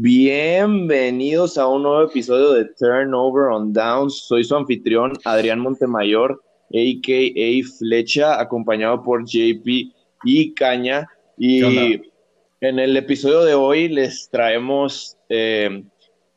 Bienvenidos a un nuevo episodio de Turnover on Downs. Soy su anfitrión Adrián Montemayor, a.k.a. Flecha, acompañado por JP y Caña. Y en el episodio de hoy les traemos eh,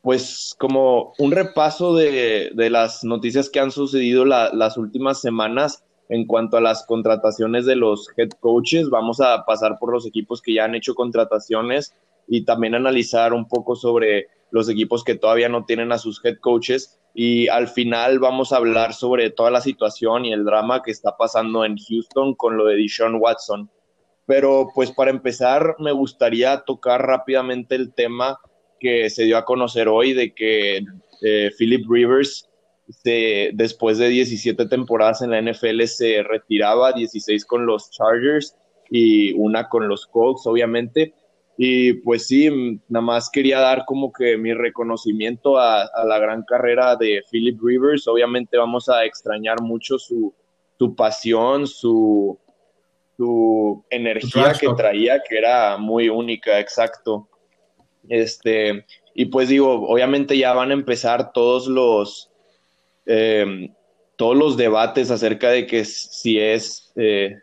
pues como un repaso de, las noticias que han sucedido las últimas semanas en cuanto a las contrataciones de los head coaches. Vamos a pasar por los equipos que ya han hecho contrataciones y también analizar un poco sobre los equipos que todavía no tienen a sus head coaches. Y al final vamos a hablar sobre toda la situación y el drama que está pasando en Houston con lo de Deshaun Watson. Pero pues para empezar me gustaría tocar rápidamente el tema que se dio a conocer hoy de que eh, Philip Rivers después de 17 temporadas en la NFL se retiraba, 16 con los Chargers y una con los Colts, obviamente. Y pues sí, nada más quería dar como que mi reconocimiento a, la gran carrera de Philip Rivers. Obviamente vamos a extrañar mucho su, su pasión, su, su energía que traía, que era muy única, exacto. Este, y pues digo, obviamente ya van a empezar todos los, eh, todos los debates acerca de que si es eh,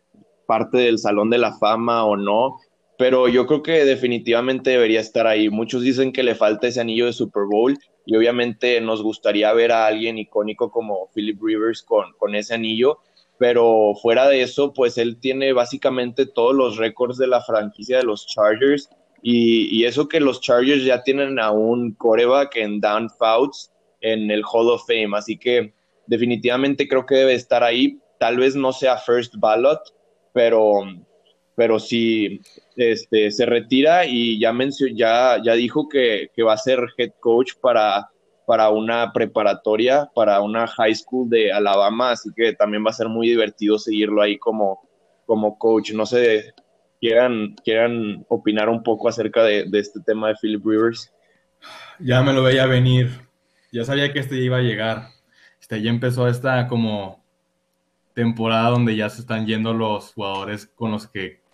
parte del Salón de la Fama o no pero yo creo que definitivamente debería estar ahí. Muchos dicen que le falta ese anillo de Super Bowl y obviamente nos gustaría ver a alguien icónico como Philip Rivers con, con ese anillo, pero fuera de eso, pues él tiene básicamente todos los récords de la franquicia de los Chargers y, y eso que los Chargers ya tienen a un coreback en Dan Fouts en el Hall of Fame, así que definitivamente creo que debe estar ahí. Tal vez no sea first ballot, pero pero sí este, se retira y ya, ya, ya dijo que, va a ser head coach para, para una preparatoria, para una high school de Alabama, así que también va a ser muy divertido seguirlo ahí como, como coach. No sé, quieran, quieran opinar un poco acerca de, este tema de Philip Rivers. Ya me lo veía venir, ya sabía que este iba a llegar. Este, ya empezó esta como temporada donde ya se están yendo los jugadores con los que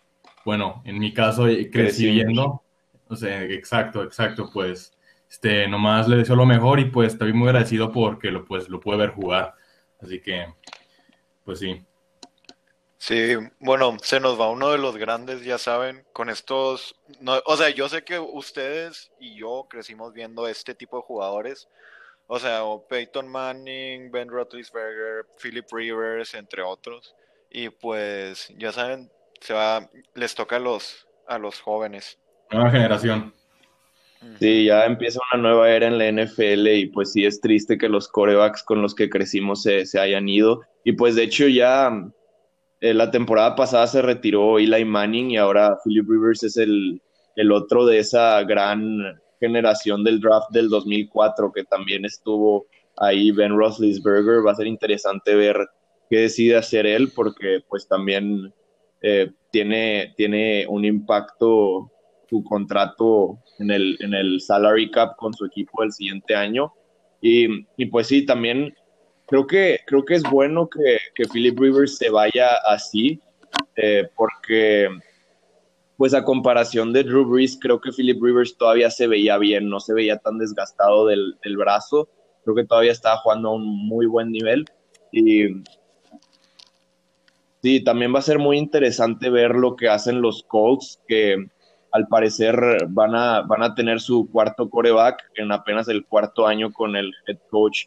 bueno, en mi caso eh, crecí viendo, o sea, exacto, exacto, pues, este, nomás le deseo lo mejor y pues estoy muy agradecido porque lo, pues, lo pude ver jugar, así que, pues sí. Sí, bueno, se nos va uno de los grandes, ya saben, con estos, no, o sea, yo sé que ustedes y yo crecimos viendo este tipo de jugadores, o sea, Peyton Manning, Ben Roethlisberger, Philip Rivers, entre otros, y pues ya saben, se va, les toca a los, a los jóvenes. Nueva generación. Sí, ya empieza una nueva era en la NFL y pues sí es triste que los corebacks con los que crecimos se, hayan ido. Y pues de hecho ya eh, la temporada pasada se retiró Eli Manning y ahora Philip Rivers es el, el otro de esa gran generación del draft del 2004 que también estuvo ahí Ben Roethlisberger. Va a ser interesante ver qué decide hacer él porque pues también eh, tiene, tiene un impacto su contrato en el, en el salary cap con su equipo el siguiente año. Y, y pues sí, también creo que, creo que es bueno que, que Philip Rivers se vaya así, eh, porque pues a comparación de Drew Brees, creo que Philip Rivers todavía se veía bien, no se veía tan desgastado del, del brazo, creo que todavía estaba jugando a un muy buen nivel. Y, Sí, también va a ser muy interesante ver lo que hacen los Colts, que al parecer van a, van a tener su cuarto coreback en apenas el cuarto año con el head coach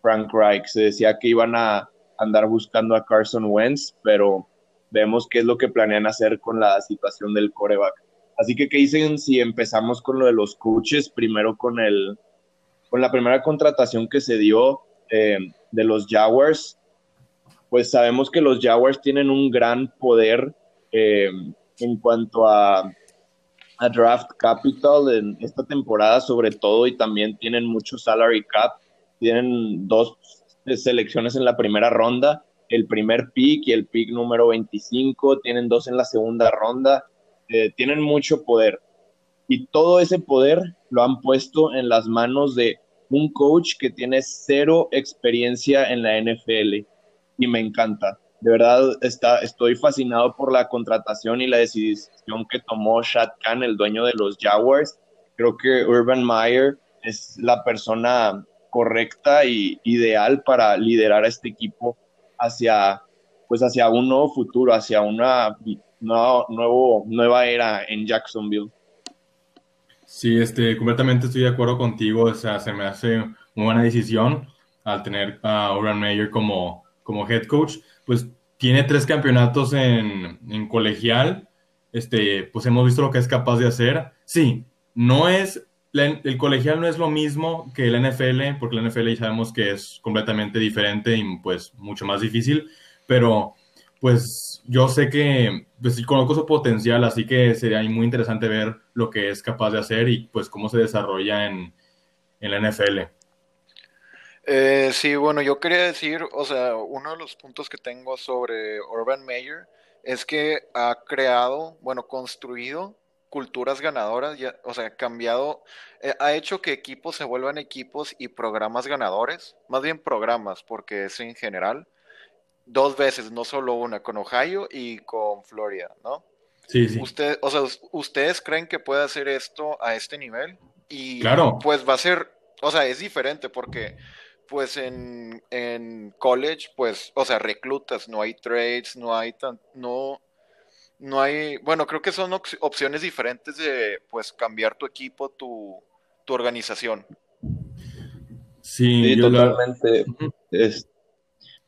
Frank Reich. Se decía que iban a andar buscando a Carson Wentz, pero vemos qué es lo que planean hacer con la situación del coreback. Así que, ¿qué dicen si empezamos con lo de los coaches? Primero con, el, con la primera contratación que se dio eh, de los Jaguars pues sabemos que los Jaguars tienen un gran poder eh, en cuanto a, draft capital en esta temporada sobre todo y también tienen mucho salary cap. Tienen dos selecciones en la primera ronda, el primer pick y el pick número 25, tienen dos en la segunda ronda, eh, tienen mucho poder. Y todo ese poder lo han puesto en las manos de un coach que tiene cero experiencia en la NFL y me encanta. De verdad, está, estoy fascinado por la contratación y la decisión que tomó Shad Khan, el dueño de los Jaguars. creo que Urban Meyer es la persona correcta y ideal para liderar a este equipo hacia, pues hacia un nuevo futuro, hacia una nuevo, nueva era en Jacksonville. Sí, este, completamente estoy de acuerdo contigo. O sea, se me hace una buena decisión al tener a Urban Meyer como, como head coach. Pues tiene tres campeonatos en, en colegial. Este, pues hemos visto lo que es capaz de hacer. Sí, no es el colegial no es lo mismo que el NFL, porque el NFL ya sabemos que es completamente diferente y pues mucho más difícil, pero pues yo sé que pues conozco su potencial, así que sería muy interesante ver lo que es capaz de hacer y pues cómo se desarrolla en, en la NFL. Eh, sí, bueno, yo quería decir, o sea, uno de los puntos que tengo sobre Urban Meyer es que ha creado, bueno, construido culturas ganadoras, ya, o sea, cambiado, eh, ha hecho que equipos se vuelvan equipos y programas ganadores, más bien programas, porque es en general, dos veces, no solo una, con Ohio y con Florida, ¿no? Sí, sí. Usted, o sea, ¿ustedes creen que puede hacer esto a este nivel? Y claro. pues va a ser, o sea, es diferente porque pues en, en college, pues, o sea, reclutas, no hay trades, no hay tan, no, no hay, bueno, creo que son opciones diferentes de, pues, cambiar tu equipo, tu, tu organización. Sí, totalmente.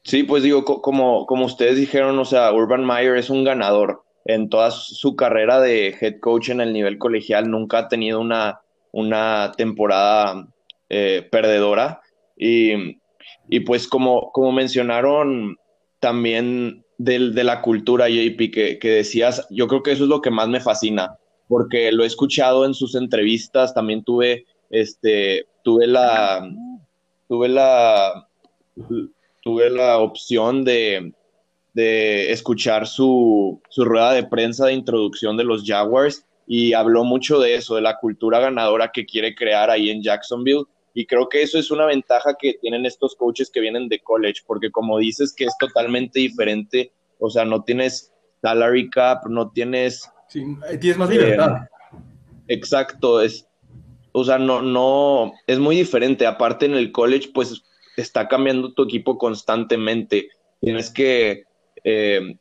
sí, pues digo, como, como ustedes dijeron, o sea, Urban Meyer es un ganador. En toda su carrera de head coach en el nivel colegial nunca ha tenido una, una temporada eh, perdedora. Y, y, pues como, como mencionaron también de la cultura, JP, que, que decías, yo creo que eso es lo que más me fascina, porque lo he escuchado en sus entrevistas, también tuve, este, tuve la, tuve la, tuve la opción de, de escuchar su, su rueda de prensa de introducción de los Jaguars y habló mucho de eso, de la cultura ganadora que quiere crear ahí en Jacksonville y creo que eso es una ventaja que tienen estos coaches que vienen de college, porque como dices que es totalmente diferente, o sea, no tienes salary cap, no tienes... Sí, tienes más libertad. Eh, exacto, es, o sea, no, no, es muy diferente. Aparte en el college, pues está cambiando tu equipo constantemente. Tienes que, eh,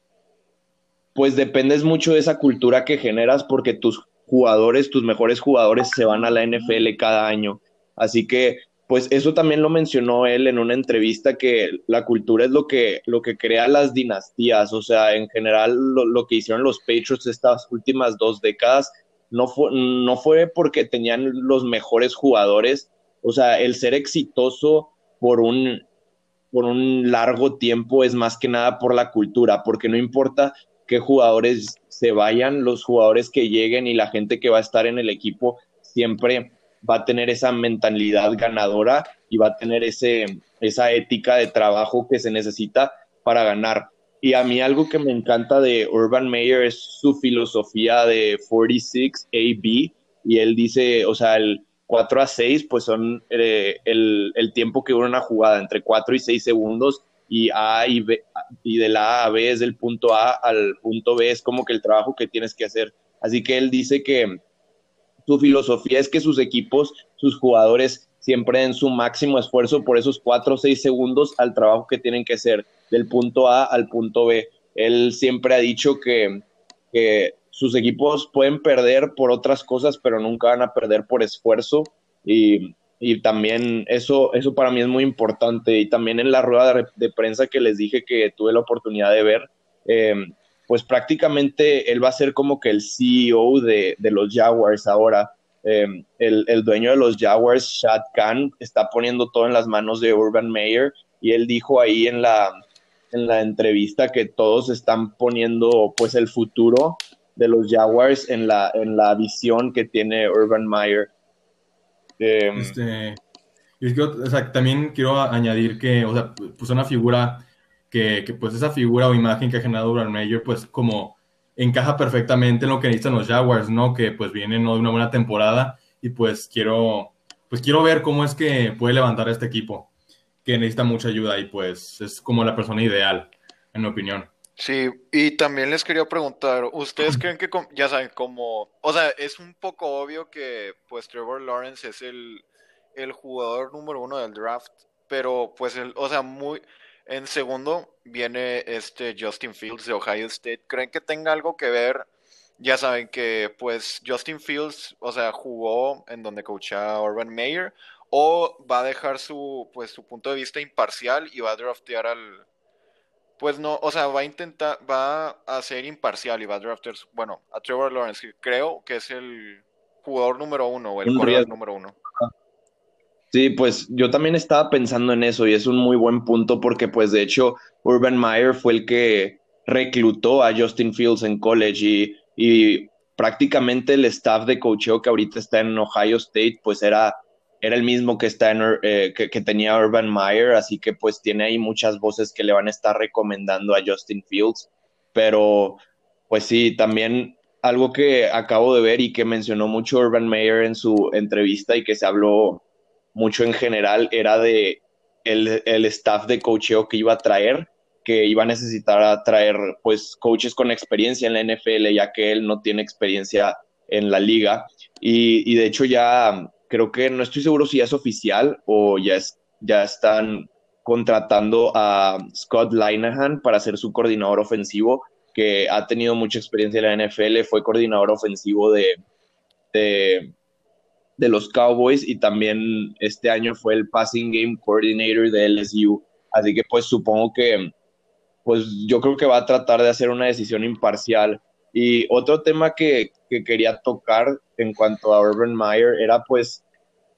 pues dependes mucho de esa cultura que generas porque tus jugadores, tus mejores jugadores se van a la NFL cada año. Así que, pues eso también lo mencionó él en una entrevista, que la cultura es lo que, lo que crea las dinastías. O sea, en general lo, que hicieron los Patriots estas últimas dos décadas no fue, no fue porque tenían los mejores jugadores. O sea, el ser exitoso por un, por un largo tiempo es más que nada por la cultura, porque no importa qué jugadores se vayan, los jugadores que lleguen y la gente que va a estar en el equipo siempre va a tener esa mentalidad ganadora y va a tener ese, esa ética de trabajo que se necesita para ganar. Y a mí algo que me encanta de Urban Meyer es su filosofía de 46 AB y él dice, o sea, el 4 a 6 pues son eh, el, el, tiempo que dura una jugada, entre 4 y 6 segundos y A y B, y de la A a B es del punto A al punto B, es como que el trabajo que tienes que hacer. Así que él dice que su filosofía es que sus equipos, sus jugadores siempre den su máximo esfuerzo por esos cuatro o seis segundos al trabajo que tienen que hacer del punto A al punto B. Él siempre ha dicho que, sus equipos pueden perder por otras cosas, pero nunca van a perder por esfuerzo. Y, también eso, eso para mí es muy importante. Y también en la rueda de, prensa que les dije que tuve la oportunidad de ver, eh, pues prácticamente él va a ser como que el CEO de, los Jaguars ahora. Em, el, dueño de los Jaguars, Shad Khan, está poniendo todo en las manos de Urban Meyer y él dijo ahí en la, en la entrevista que todos están poniendo pues el futuro de los Jaguars en la, en la visión que tiene Urban Meyer. Em, este, también quiero añadir que, o sea, pues una figura que, pues esa figura o imagen que ha generado Urban Meyer, pues como encaja perfectamente en lo que necesitan los Jaguars, ¿no? Que pues vienen de una buena temporada y pues quiero, pues quiero ver cómo es que puede levantar a este equipo, que necesita mucha ayuda y pues es como la persona ideal, en mi opinión. Sí, y también les quería preguntar, ¿ustedes creen que, ya saben, como, o sea, es un poco obvio que pues Trevor Lawrence es el, el jugador número uno del draft, pero pues, el, o sea, muy, en segundo viene este Justin Fields de Ohio State. ¿Creen que tenga algo que ver? Ya saben que pues Justin Fields, o sea, jugó en donde coachaba Urban Meyer, o va a dejar su, pues, su punto de vista imparcial y va a draftear al, pues no, o sea, va a intentar, va a ser imparcial y va a draftear, bueno, a Trevor Lawrence, que creo que es el jugador número uno o el jugador número uno. Sí, pues yo también estaba pensando en eso y es un muy buen punto porque pues de hecho Urban Meyer fue el que reclutó a Justin Fields en college y, y prácticamente el staff de coacheo que ahorita está en Ohio State pues era era el mismo que, está en, eh, que, tenía Urban Meyer, así que pues tiene ahí muchas voces que le van a estar recomendando a Justin Fields, pero pues sí, también algo que acabo de ver y que mencionó mucho Urban Meyer en su entrevista y que se habló mucho en general era de el, el staff de coacheo que iba a traer, que iba a necesitar a traer pues coaches con experiencia en la NFL, ya que él no tiene experiencia en la liga. Y, y de hecho ya creo que no estoy seguro si es oficial o ya, es, ya están contratando a Scott Linehan para ser su coordinador ofensivo, que ha tenido mucha experiencia en la NFL, fue coordinador ofensivo de, de los Cowboys y también este año fue el passing game coordinator de LSU. Así que pues supongo que pues yo creo que va a tratar de hacer una decisión imparcial. Y otro tema que, que quería tocar en cuanto a Urban Meyer era pues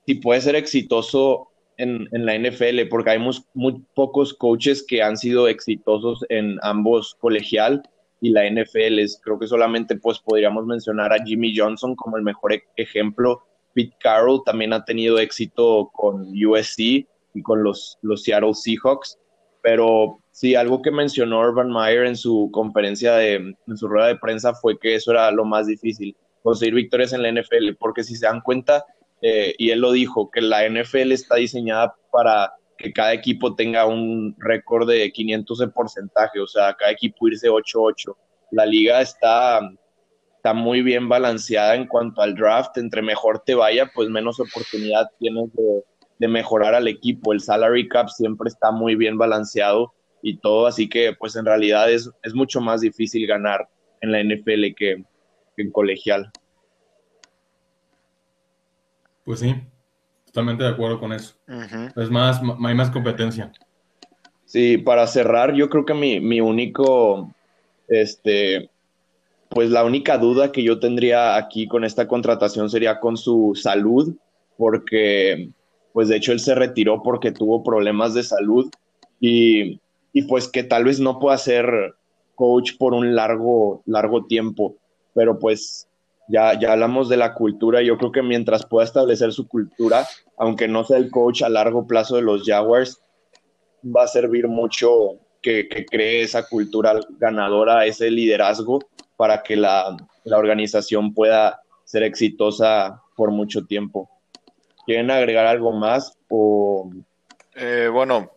si puede ser exitoso en, en la NFL, porque hay muy, pocos coaches que han sido exitosos en ambos colegial y la NFL. Creo que solamente pues podríamos mencionar a Jimmy Johnson como el mejor e-, ejemplo. Pete Carroll también ha tenido éxito con USC y con los, los Seattle Seahawks, pero sí, algo que mencionó Urban Meyer en su conferencia, de, en su rueda de prensa, fue que eso era lo más difícil, conseguir victorias en la NFL, porque si se dan cuenta, eh, y él lo dijo, que la NFL está diseñada para que cada equipo tenga un récord de 500 de porcentaje, o sea, cada equipo irse 8-8. La liga está, está muy bien balanceada en cuanto al draft, entre mejor te vaya, pues menos oportunidad tienes de, de mejorar al equipo. El salary cap siempre está muy bien balanceado y todo, así que pues en realidad es, es mucho más difícil ganar en la NFL que, que en colegial. Pues sí, totalmente de acuerdo con eso. Es más, hay más competencia. Sí, para cerrar, yo creo que mi, mi único, este, pues la única duda que yo tendría aquí con esta contratación sería con su salud, porque, pues de hecho él se retiró porque tuvo problemas de salud y, y pues que tal vez no pueda ser coach por un largo, largo tiempo, pero pues ya, ya hablamos de la cultura. Yo creo que mientras pueda establecer su cultura, aunque no sea el coach a largo plazo de los Jaguars, va a servir mucho que, cree esa cultura ganadora, ese liderazgo, para que la, organización pueda ser exitosa por mucho tiempo. ¿Quieren agregar algo más? O, eh, bueno,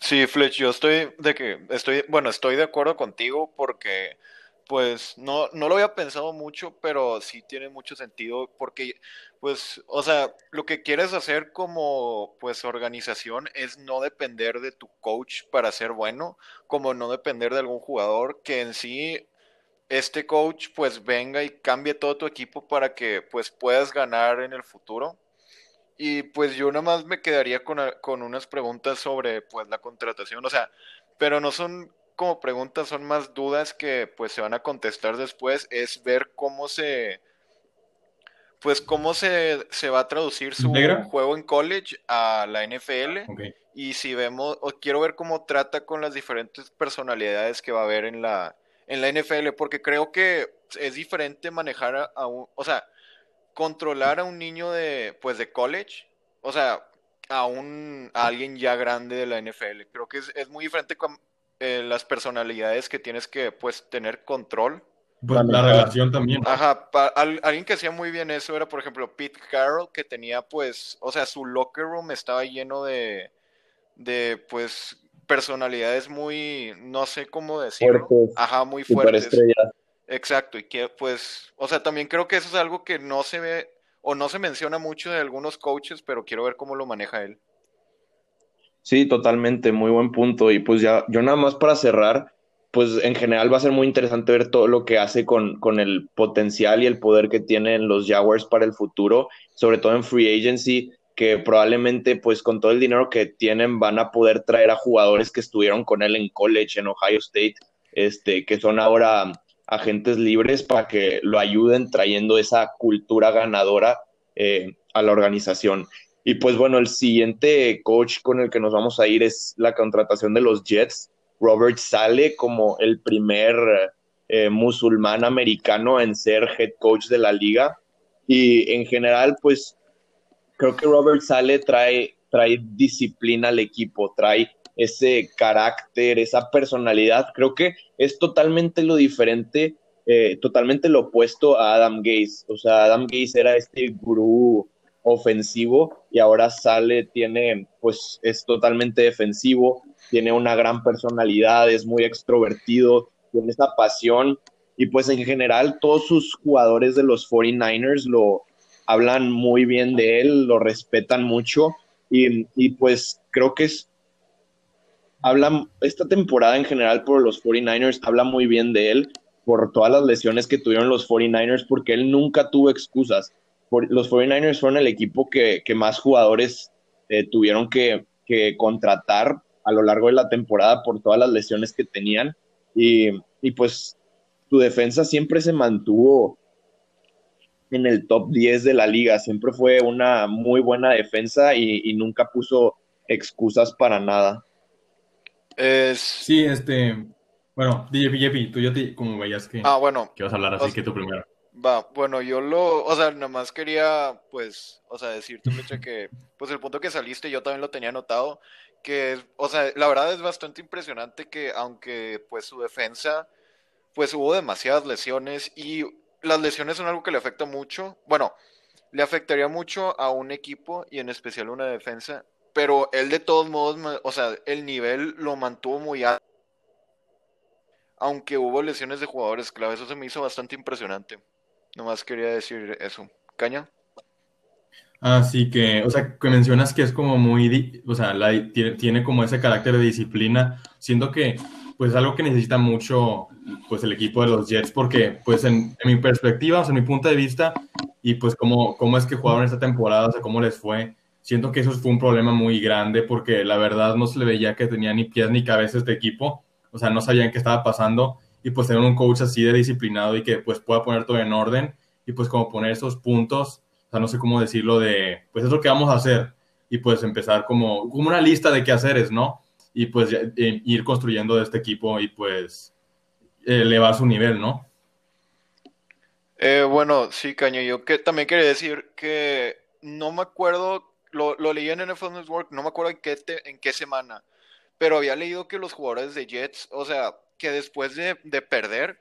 sí, Fletch, yo estoy de que estoy, bueno, estoy de acuerdo contigo porque pues no, no lo había pensado mucho, pero sí tiene mucho sentido porque, pues, o sea, lo que quieres hacer como, pues, organización es no depender de tu coach para ser bueno, como no depender de algún jugador que en sí este coach, pues, venga y cambie todo tu equipo para que, pues, puedas ganar en el futuro. Y pues yo nada más me quedaría con, con unas preguntas sobre, pues, la contratación, o sea, pero no son como preguntas, son más dudas que pues se van a contestar después, es ver cómo se, pues cómo se, se va a traducir su juego en college a la NFL. Y si vemos, o quiero ver cómo trata con las diferentes personalidades que va a haber en la, en la NFL, porque creo que es diferente manejar a, un, o sea, controlar a un niño de, pues de college, o sea, a un, a alguien ya grande de la NFL. Creo que es, es muy diferente eh, las personalidades que tienes que pues tener control. Pues, la relación también. Ajá, alguien que hacía muy bien eso era por ejemplo Pete Carroll que tenía pues, o sea, su locker room estaba lleno de, de pues personalidades muy, no sé cómo decirlo. Ajá, muy fuertes. Exacto, y que pues, o sea, también creo que eso es algo que no se ve o no se menciona mucho de algunos coaches, pero quiero ver cómo lo maneja él. Sí, totalmente, muy buen punto. Y pues ya, yo nada más para cerrar, pues en general va a ser muy interesante ver todo lo que hace con, con el potencial y el poder que tienen los Jaguars para el futuro, sobre todo en free agency, que probablemente pues con todo el dinero que tienen van a poder traer a jugadores que estuvieron con él en college, en Ohio State, este, que son ahora agentes libres para que lo ayuden trayendo esa cultura ganadora eh, a la organización. Y pues bueno, el siguiente coach con el que nos vamos a ir es la contratación de los Jets. Robert sale como el primer eh, musulmán americano en ser head coach de la liga. Y en general, pues creo que Robert Sale trae, trae disciplina al equipo, trae ese carácter, esa personalidad. Creo que es totalmente lo diferente, eh, totalmente lo opuesto a Adam Gaze. O sea, Adam Gaze era este gurú ofensivo y ahora sale, tiene, pues es totalmente defensivo, tiene una gran personalidad, es muy extrovertido, tiene esa pasión y pues en general todos sus jugadores de los 49ers lo hablan muy bien de él, lo respetan mucho y, y pues creo que es habla, esta temporada en general por los 49ers habla muy bien de él por todas las lesiones que tuvieron los 49ers, porque él nunca tuvo excusas. los 49ers fueron el equipo que, más jugadores eh, tuvieron que, contratar a lo largo de la temporada por todas las lesiones que tenían. Y, pues su defensa siempre se mantuvo en el top 10 de la liga, siempre fue una muy buena defensa y, y nunca puso excusas para nada. Es... Sí, este. Bueno, DJ tú ya te, como veías que, ah, bueno, que vas a hablar, así que tú primero. Va, bueno, yo lo, o sea, nada más quería, pues, o sea, decirte, Mecha, que, pues, el punto que saliste, yo también lo tenía anotado, que, o sea, la verdad es bastante impresionante que, aunque, pues, su defensa, pues, hubo demasiadas lesiones y las lesiones son algo que le afecta mucho, bueno, le afectaría mucho a un equipo y en especial a una defensa, pero él de todos modos, o sea, el nivel lo mantuvo muy alto. Aunque hubo lesiones de jugadores clave, eso se me hizo bastante impresionante. Nomás quería decir eso. ¿Caña? Así que, o sea, que mencionas que es como muy, o sea, tiene, como ese carácter de disciplina, siendo que, pues, algo que necesita mucho, pues, el equipo de los Jets, porque, pues, en, mi perspectiva, o sea, en mi punto de vista, y pues, cómo, cómo es que jugaron esta temporada, o sea, cómo les fue, siento que eso fue un problema muy grande porque la verdad no se le veía que tenía ni pies ni cabeza este equipo, o sea, no sabían qué estaba pasando y pues tener un coach así de disciplinado y que pues pueda poner todo en orden y pues como poner esos puntos, o sea, no sé cómo decirlo de, pues es lo que vamos a hacer y pues empezar como, como una lista de qué hacer es, ¿no? Y pues eh, ir construyendo de este equipo y pues elevar su nivel, ¿no? Eh, bueno, sí, Caño, yo que también quería decir que no me acuerdo lo, leí en NFL Network, no me acuerdo en qué, en qué semana, pero había leído que los jugadores de Jets, o sea, que después de, perder,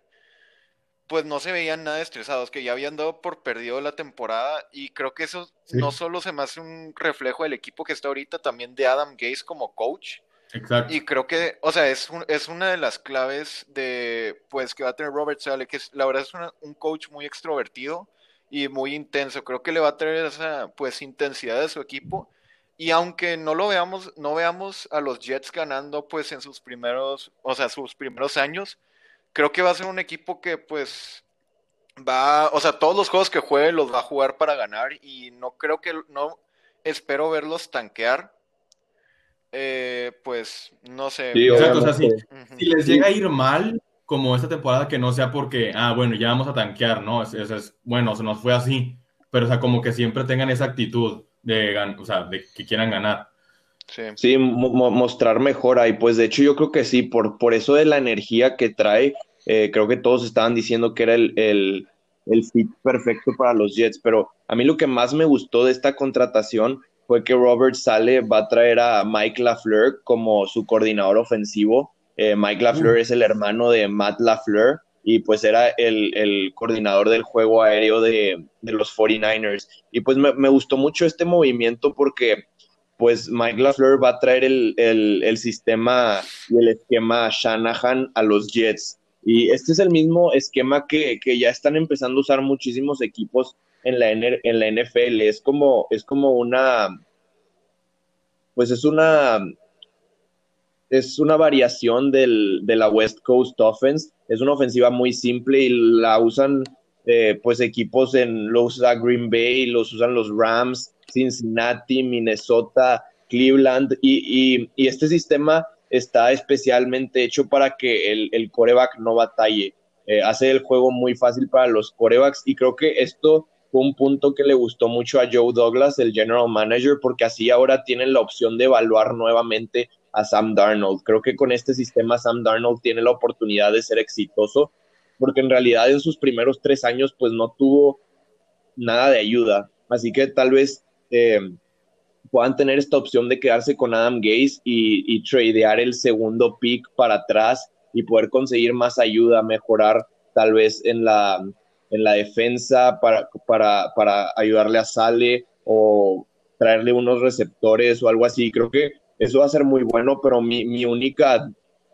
pues no se veían nada estresados, que ya habían dado por perdido la temporada y creo que eso no solo se me hace un reflejo del equipo que está ahorita, también de Adam Gase como coach. Exacto. Y creo que, o sea, es, es una de las claves de, pues, que va a tener Robert Sale, que es, la verdad es un coach muy extrovertido y muy intenso. Creo que le va a traer esa pues intensidad de su equipo. Y aunque no lo veamos, no veamos a los Jets ganando pues en sus primeros, o sea, sus primeros años, creo que va a ser un equipo que pues va, o sea, todos los juegos que juegue los va a jugar para ganar y no creo que, no espero verlos tanquear. Eh, pues no sé. si les llega a ir mal, como esta temporada que no sea porque, ah, bueno, ya vamos a tanquear, ¿no? Es, es, bueno, se nos fue así, pero o sea, como que siempre tengan esa actitud de, o sea, de que quieran ganar. Sí, sí mostrar mejor ahí, pues de hecho yo creo que sí, por, por eso de la energía que trae, eh, creo que todos estaban diciendo que era el, el, el fit perfecto para los Jets, pero a mí lo que más me gustó de esta contratación fue que Robert Sale va a traer a Mike LaFleur como su coordinador ofensivo eh, Mike LaFleur es el hermano de Matt LaFleur y pues era el, coordinador del juego aéreo de, los 49ers. Y pues me, gustó mucho este movimiento porque pues Mike LaFleur va a traer el, el, sistema y el esquema Shanahan a los Jets. Y este es el mismo esquema que, que ya están empezando a usar muchísimos equipos en la, en la NFL. Es como, es como una, pues es una, es una variación del, de la West Coast Offense. Es una ofensiva muy simple y la usan eh, pues equipos en, los usa Green Bay, los usan los Rams, Cincinnati, Minnesota, Cleveland y, y, este sistema está especialmente hecho para que el, el coreback no batalle. Eh, hace el juego muy fácil para los corebacks y creo que esto fue un punto que le gustó mucho a Joe Douglas, el general manager, porque así ahora tienen la opción de evaluar nuevamente a Sam Darnold. Creo que con este sistema Sam Darnold tiene la oportunidad de ser exitoso, porque en realidad en sus primeros tres años pues no tuvo nada de ayuda. Así que tal vez eh, puedan tener esta opción de quedarse con Adam Gaze y, y tradear el segundo pick para atrás y poder conseguir más ayuda, mejorar tal vez en la en la defensa para, para, para ayudarle a Sale o traerle unos receptores o algo así. Creo que eso va a ser muy bueno, pero mi, mi única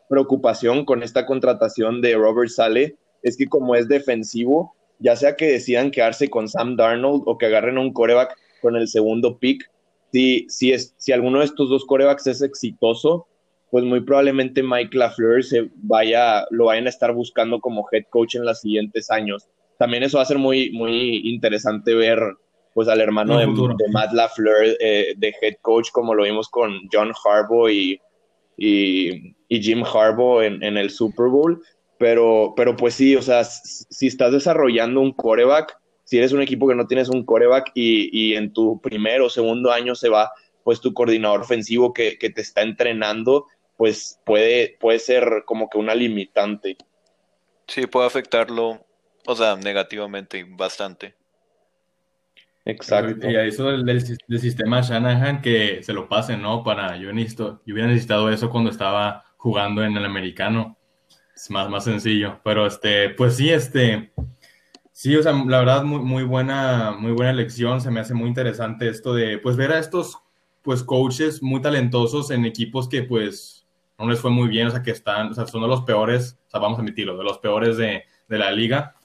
preocupación con esta contratación de Robert Sale es que como es defensivo, ya sea que decidan quedarse con Sam Darnold o que agarren un coreback con el segundo pick, si, si, es, si alguno de estos dos corebacks es exitoso, pues muy probablemente Mike LaFleur se vaya, lo vayan a estar buscando como head coach en los siguientes años también eso va a ser muy, muy interesante ver pues al hermano de, Matt LaFleur eh, de head coach como lo vimos con John Harbaugh y, y, Jim Harbaugh en, en, el Super Bowl. Pero, pero pues sí, o sea, si estás desarrollando un coreback, si eres un equipo que no tienes un coreback y, y en tu primer o segundo año se va pues tu coordinador ofensivo que, que te está entrenando, pues puede, puede ser como que una limitante. Sí, puede afectarlo o sea, negativamente, bastante. Exacto. Y a eso del, sistema Shanahan que se lo pasen, ¿no? Para, yo necesito, yo hubiera necesitado eso cuando estaba jugando en el americano. Es más, más sencillo. Pero este, pues sí, este, sí, o sea, la verdad, muy, muy buena, muy buena elección. Se me hace muy interesante esto de, pues, ver a estos, pues, coaches muy talentosos en equipos que, pues, no les fue muy bien, o sea, que están, o sea, son de los peores, o sea, vamos a admitirlo, de los peores de, de la liga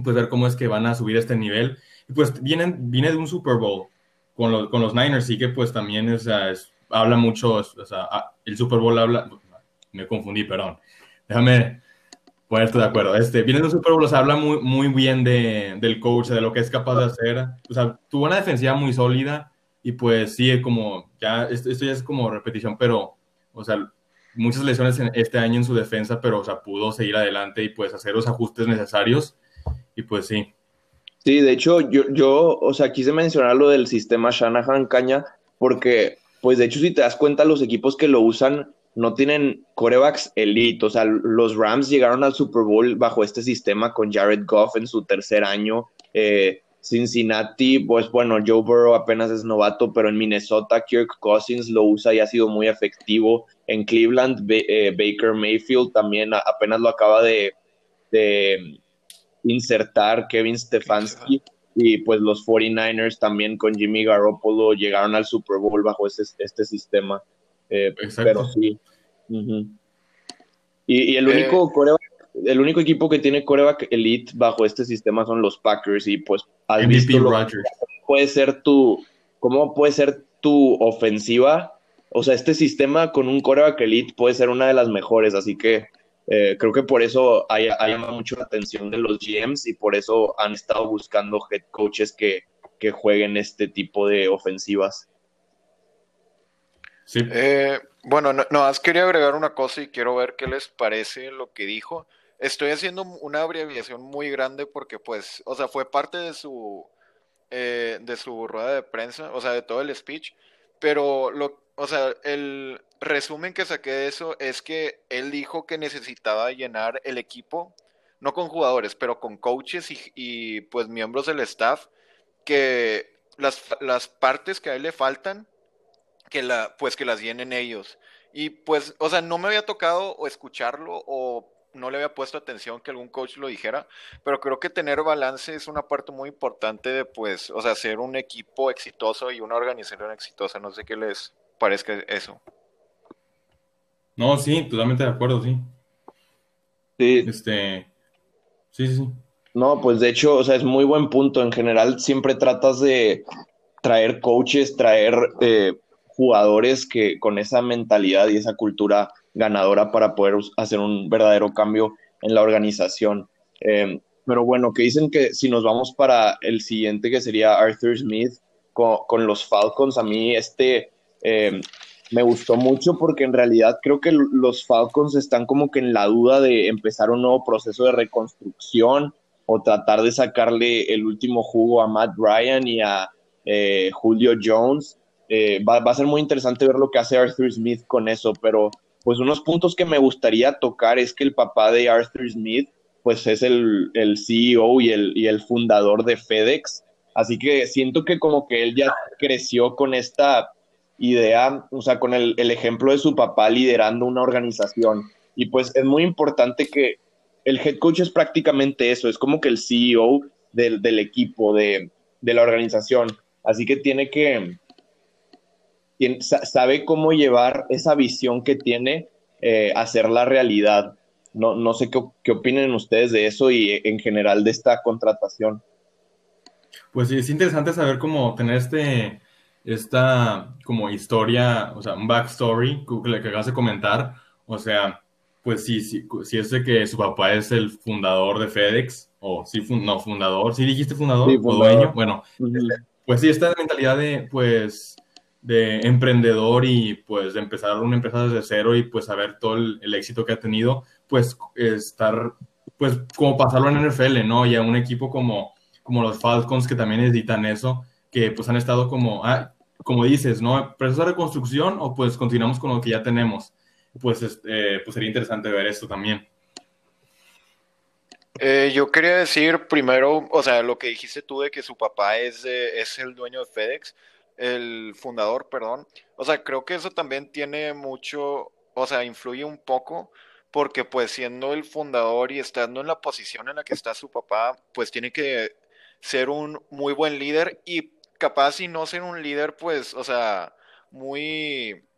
y pues ver cómo es que van a subir este nivel. Y pues vienen, viene de un Super Bowl con los, con los Niners, sí que pues también es, habla mucho, ah, el Super Bowl habla, me confundí, perdón, déjame ponerte de acuerdo. Este, viene de un Super Bowl, o sea, habla muy, muy bien de, del coach, de lo que es capaz de hacer. O sea, tuvo una defensiva muy sólida y pues sí, como, ya, esto, esto ya es como repetición, pero, o sea, muchas lesiones en este año en su defensa, pero, o sea, pudo seguir adelante y pues hacer los ajustes necesarios y pues sí. Sí, de hecho, yo, yo, o sea, quise mencionar lo del sistema Shanahan Caña, porque, pues de hecho, si te das cuenta, los equipos que lo usan no tienen corebacks elite. O sea, los Rams llegaron al Super Bowl bajo este sistema con Jared Goff en su tercer año. Eh, Cincinnati, pues bueno, Joe Burrow apenas es novato, pero en Minnesota Kirk Cousins lo usa y ha sido muy efectivo. En Cleveland, eh, Baker Mayfield también apenas lo acaba de, insertar Kevin Stefanski y pues los 49ers también con Jimmy Garoppolo llegaron al Super Bowl bajo este, este sistema. Eh, pero sí. y, el único eh, el único equipo que tiene coreback elite bajo este sistema son los Packers y pues visto puede ser tu cómo puede ser tu ofensiva o sea este sistema con un coreback elite puede ser una de las mejores así que eh, creo que por eso ha, llamado mucho la atención de los GMs y por eso han estado buscando head coaches que, jueguen este tipo de ofensivas. Sí. Eh, bueno, no, no, quería agregar una cosa y quiero ver qué les parece lo que dijo. Estoy haciendo una abreviación muy grande porque, pues, o sea, fue parte de su, eh, de su rueda de prensa, o sea, de todo el speech, pero lo, o sea, el resumen que saqué de eso es que él dijo que necesitaba llenar el equipo, no con jugadores, pero con coaches y, pues miembros del staff, que las, las, partes que a él le faltan, que la, pues que las llenen ellos. Y pues, o sea, no me había tocado o escucharlo o no le había puesto atención que algún coach lo dijera, pero creo que tener balance es una parte muy importante de, pues, o sea, ser un equipo exitoso y una organización exitosa. No sé qué les parezca eso. No, sí, totalmente de acuerdo, sí. Sí. Este, sí, sí. No, pues de hecho, o sea, es muy buen punto. En general, siempre tratas de traer coaches, traer eh, jugadores que con esa mentalidad y esa cultura ganadora para poder hacer un verdadero cambio en la organización. Eh, pero bueno, que dicen que si nos vamos para el siguiente, que sería Arthur Smith con, los Falcons, a mí este eh, me gustó mucho porque en realidad creo que los Falcons están como que en la duda de empezar un nuevo proceso de reconstrucción o tratar de sacarle el último jugo a Matt Ryan y a eh, Julio Jones. va, va, a ser muy interesante ver lo que hace Arthur Smith con eso, pero pues unos puntos que me gustaría tocar es que el papá de Arthur Smith, pues es el, el CEO y el, y el fundador de FedEx. Así que siento que como que él ya creció con esta idea, o sea, con el, el, ejemplo de su papá liderando una organización. Y pues es muy importante que el head coach es prácticamente eso, es como que el CEO del, del equipo, de, de, la organización. Así que tiene que, sabe cómo llevar esa visión que tiene eh, a hacer la realidad. No, no sé qué, qué opinen ustedes de eso y en general de esta contratación. Pues sí, es interesante saber cómo tener este, esta como historia, o sea, un backstory que, que acabas de comentar. O sea, pues sí, sí, si es de que su papá es el fundador de FedEx, o sí, no, fundador, sí dijiste fundador, o dueño, bueno, pues sí, esta mentalidad de, pues, de emprendedor y pues de empezar una empresa desde cero y pues saber todo el, éxito que ha tenido, pues estar, pues como pasarlo en NFL, ¿no? Y a un equipo como, como los Falcons que también necesitan eso, que pues han estado como, ah, como dices, ¿no? Proceso de reconstrucción o pues continuamos con lo que ya tenemos. Pues, este, pues sería interesante ver esto también. Eh, yo quería decir primero, o sea, lo que dijiste tú de que su papá es, es el dueño de FedEx el fundador, perdón. O sea, creo que eso también tiene mucho, o sea, influye un poco, porque pues siendo el fundador y estando en la posición en la que está su papá, pues tiene que ser un muy buen líder y capaz si no ser un líder, pues, o sea, muy,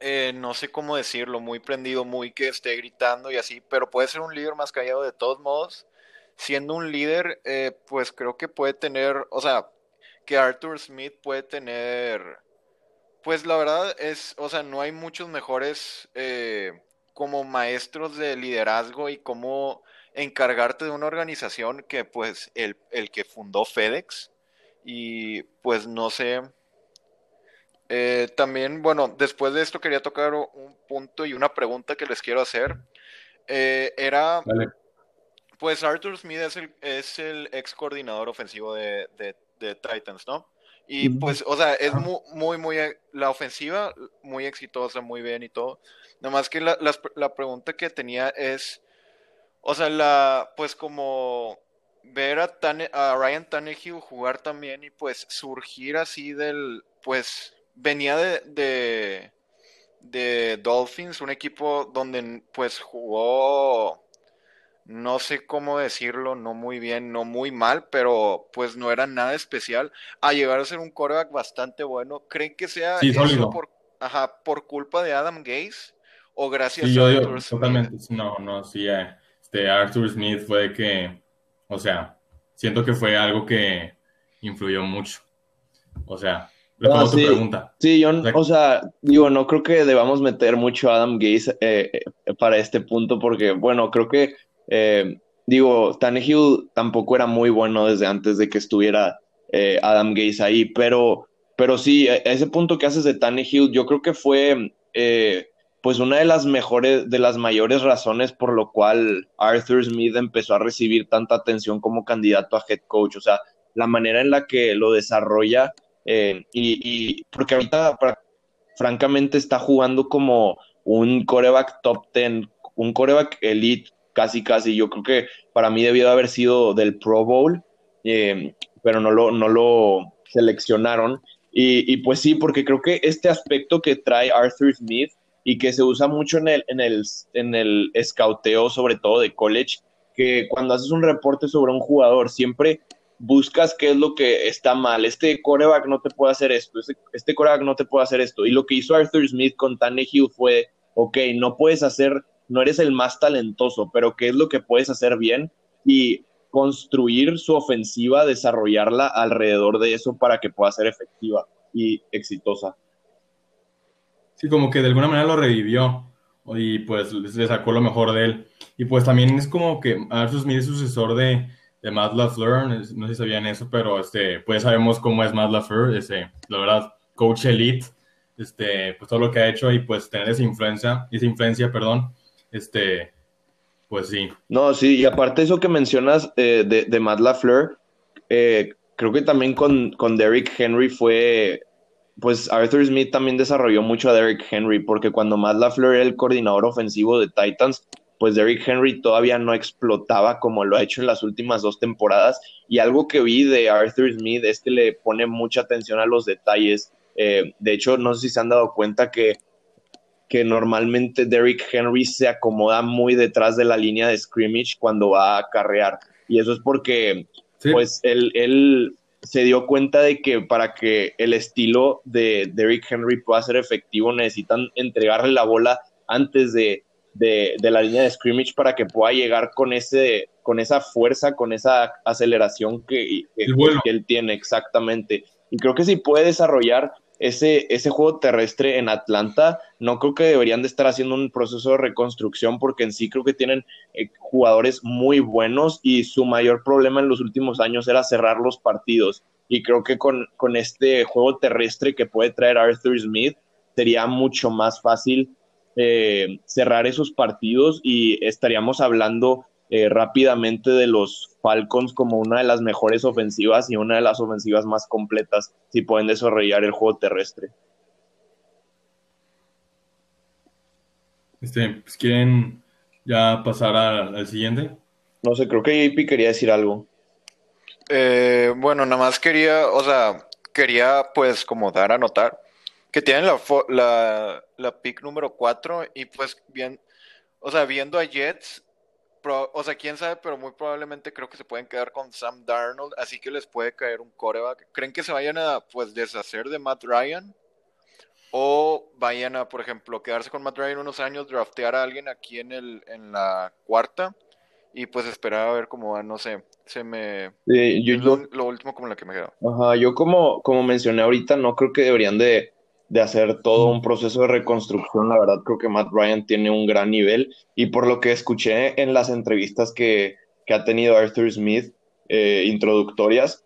eh, no sé cómo decirlo, muy prendido, muy que esté gritando y así, pero puede ser un líder más callado de todos modos. Siendo un líder, eh, pues creo que puede tener, o sea, que Arthur Smith puede tener, pues la verdad es, o sea, no hay muchos mejores eh, como maestros de liderazgo y cómo encargarte de una organización que pues el, el que fundó FedEx y pues no sé. Eh, también, bueno, después de esto quería tocar un punto y una pregunta que les quiero hacer. Eh, era, pues Arthur Smith es el, es el ex coordinador ofensivo de, de de Titans, ¿no? Y pues, o sea, es muy, muy, muy, la ofensiva muy exitosa, muy bien y todo. Nomás que la, la, pregunta que tenía es, o sea, la, pues como ver a, a Ryan Tannehill jugar también y pues surgir así del, pues venía de, de, de Dolphins, un equipo donde pues jugó no sé cómo decirlo, no muy bien, no muy mal, pero pues no era nada especial, a llegar a ser un coreback bastante bueno. ¿Creen que sea eso por, ajá, por culpa de Adam Gaze o gracias a Arthur Smith? Totalmente, no, no, sí, eh, este Arthur Smith fue que, o sea, siento que fue algo que influyó mucho. O sea, no, sí, pregunta. Sí, yo, o sea, digo, no creo que debamos meter mucho a Adam Gaze eh, eh, para este punto, porque, bueno, creo que eh, digo, Tannehill tampoco era muy bueno desde antes de que estuviera eh, Adam Gaze ahí, pero, pero sí, e, ese punto que haces de Tannehill, yo creo que fue eh, pues una de las mejores, de las mayores razones por lo cual Arthur Smith empezó a recibir tanta atención como candidato a head coach, o sea, la manera en la que lo desarrolla y, y, porque ahorita francamente está jugando como un coreback top 10, un coreback elite casi, casi. Yo creo que para mí debió haber sido del Pro Bowl, eh, pero no lo, no lo seleccionaron. Y, pues sí, porque creo que este aspecto que trae Arthur Smith y que se usa mucho en el, en el, en el escauteo, sobre todo de college, que cuando haces un reporte sobre un jugador, siempre buscas qué es lo que está mal. Este coreback no te puede hacer esto, este, este coreback no te puede hacer esto. Y lo que hizo Arthur Smith con Tannehill fue, ok, no puedes hacer, no eres el más talentoso, pero qué es lo que puedes hacer bien y construir su ofensiva, desarrollarla alrededor de eso para que pueda ser efectiva y exitosa. Sí, como que de alguna manera lo revivió y pues le sacó lo mejor de él. Y pues también es como que Arthur Smith es sucesor de, de Matt LaFleur, no sé si sabían eso, pero este, pues sabemos cómo es Matt LaFleur, este, la verdad, coach elite, este, pues todo lo que ha hecho y pues tener esa influencia, esa influencia, perdón, este, pues sí. No, sí, y aparte eso que mencionas eh, de, de, Matt LaFleur, eh, creo que también con, con Derrick Henry fue, pues Arthur Smith también desarrolló mucho a Derrick Henry, porque cuando Matt LaFleur era el coordinador ofensivo de Titans, pues Derrick Henry todavía no explotaba como lo ha hecho en las últimas dos temporadas. Y algo que vi de Arthur Smith es que le pone mucha atención a los detalles. Eh, de hecho, no sé si se han dado cuenta que, que normalmente Derrick Henry se acomoda muy detrás de la línea de scrimmage cuando va a carrear. Y eso es porque, pues, él, él se dio cuenta de que para que el estilo de Derrick Henry pueda ser efectivo necesitan entregarle la bola antes de de, la línea de scrimmage para que pueda llegar con, ese, con esa fuerza, con esa aceleración que, que, él tiene exactamente. Y creo que si puede desarrollar ese, ese juego terrestre en Atlanta, no creo que deberían de estar haciendo un proceso de reconstrucción porque en sí creo que tienen eh, jugadores muy buenos y su mayor problema en los últimos años era cerrar los partidos. Y creo que con, con este juego terrestre que puede traer Arthur Smith sería mucho más fácil eh, cerrar esos partidos y estaríamos hablando eh, rápidamente de los Falcons como una de las mejores ofensivas y una de las ofensivas más completas si pueden desarrollar el juego terrestre. Este, pues, ¿Quieren ya pasar al, siguiente? No sé, creo que JP quería decir algo. Eh, bueno, nada más quería, o sea, quería pues como dar a notar que tienen la, la, la pick número 4 y pues bien, o sea, viendo a Jets, o sea, quién sabe, pero muy probablemente creo que se pueden quedar con Sam Darnold, así que les puede caer un coreback. ¿Creen que se vayan a pues deshacer de Matt Ryan? O vayan a, por ejemplo, quedarse con Matt Ryan unos años, draftear a alguien aquí en, el, en la cuarta y pues esperar a ver cómo va, no sé, se me... lo, último como la que me queda. Ajá, yo como, como mencioné ahorita, no creo que deberían de de hacer todo un proceso de reconstrucción. La verdad creo que Matt Ryan tiene un gran nivel y por lo que escuché en las entrevistas que, ha tenido Arthur Smith eh, introductorias,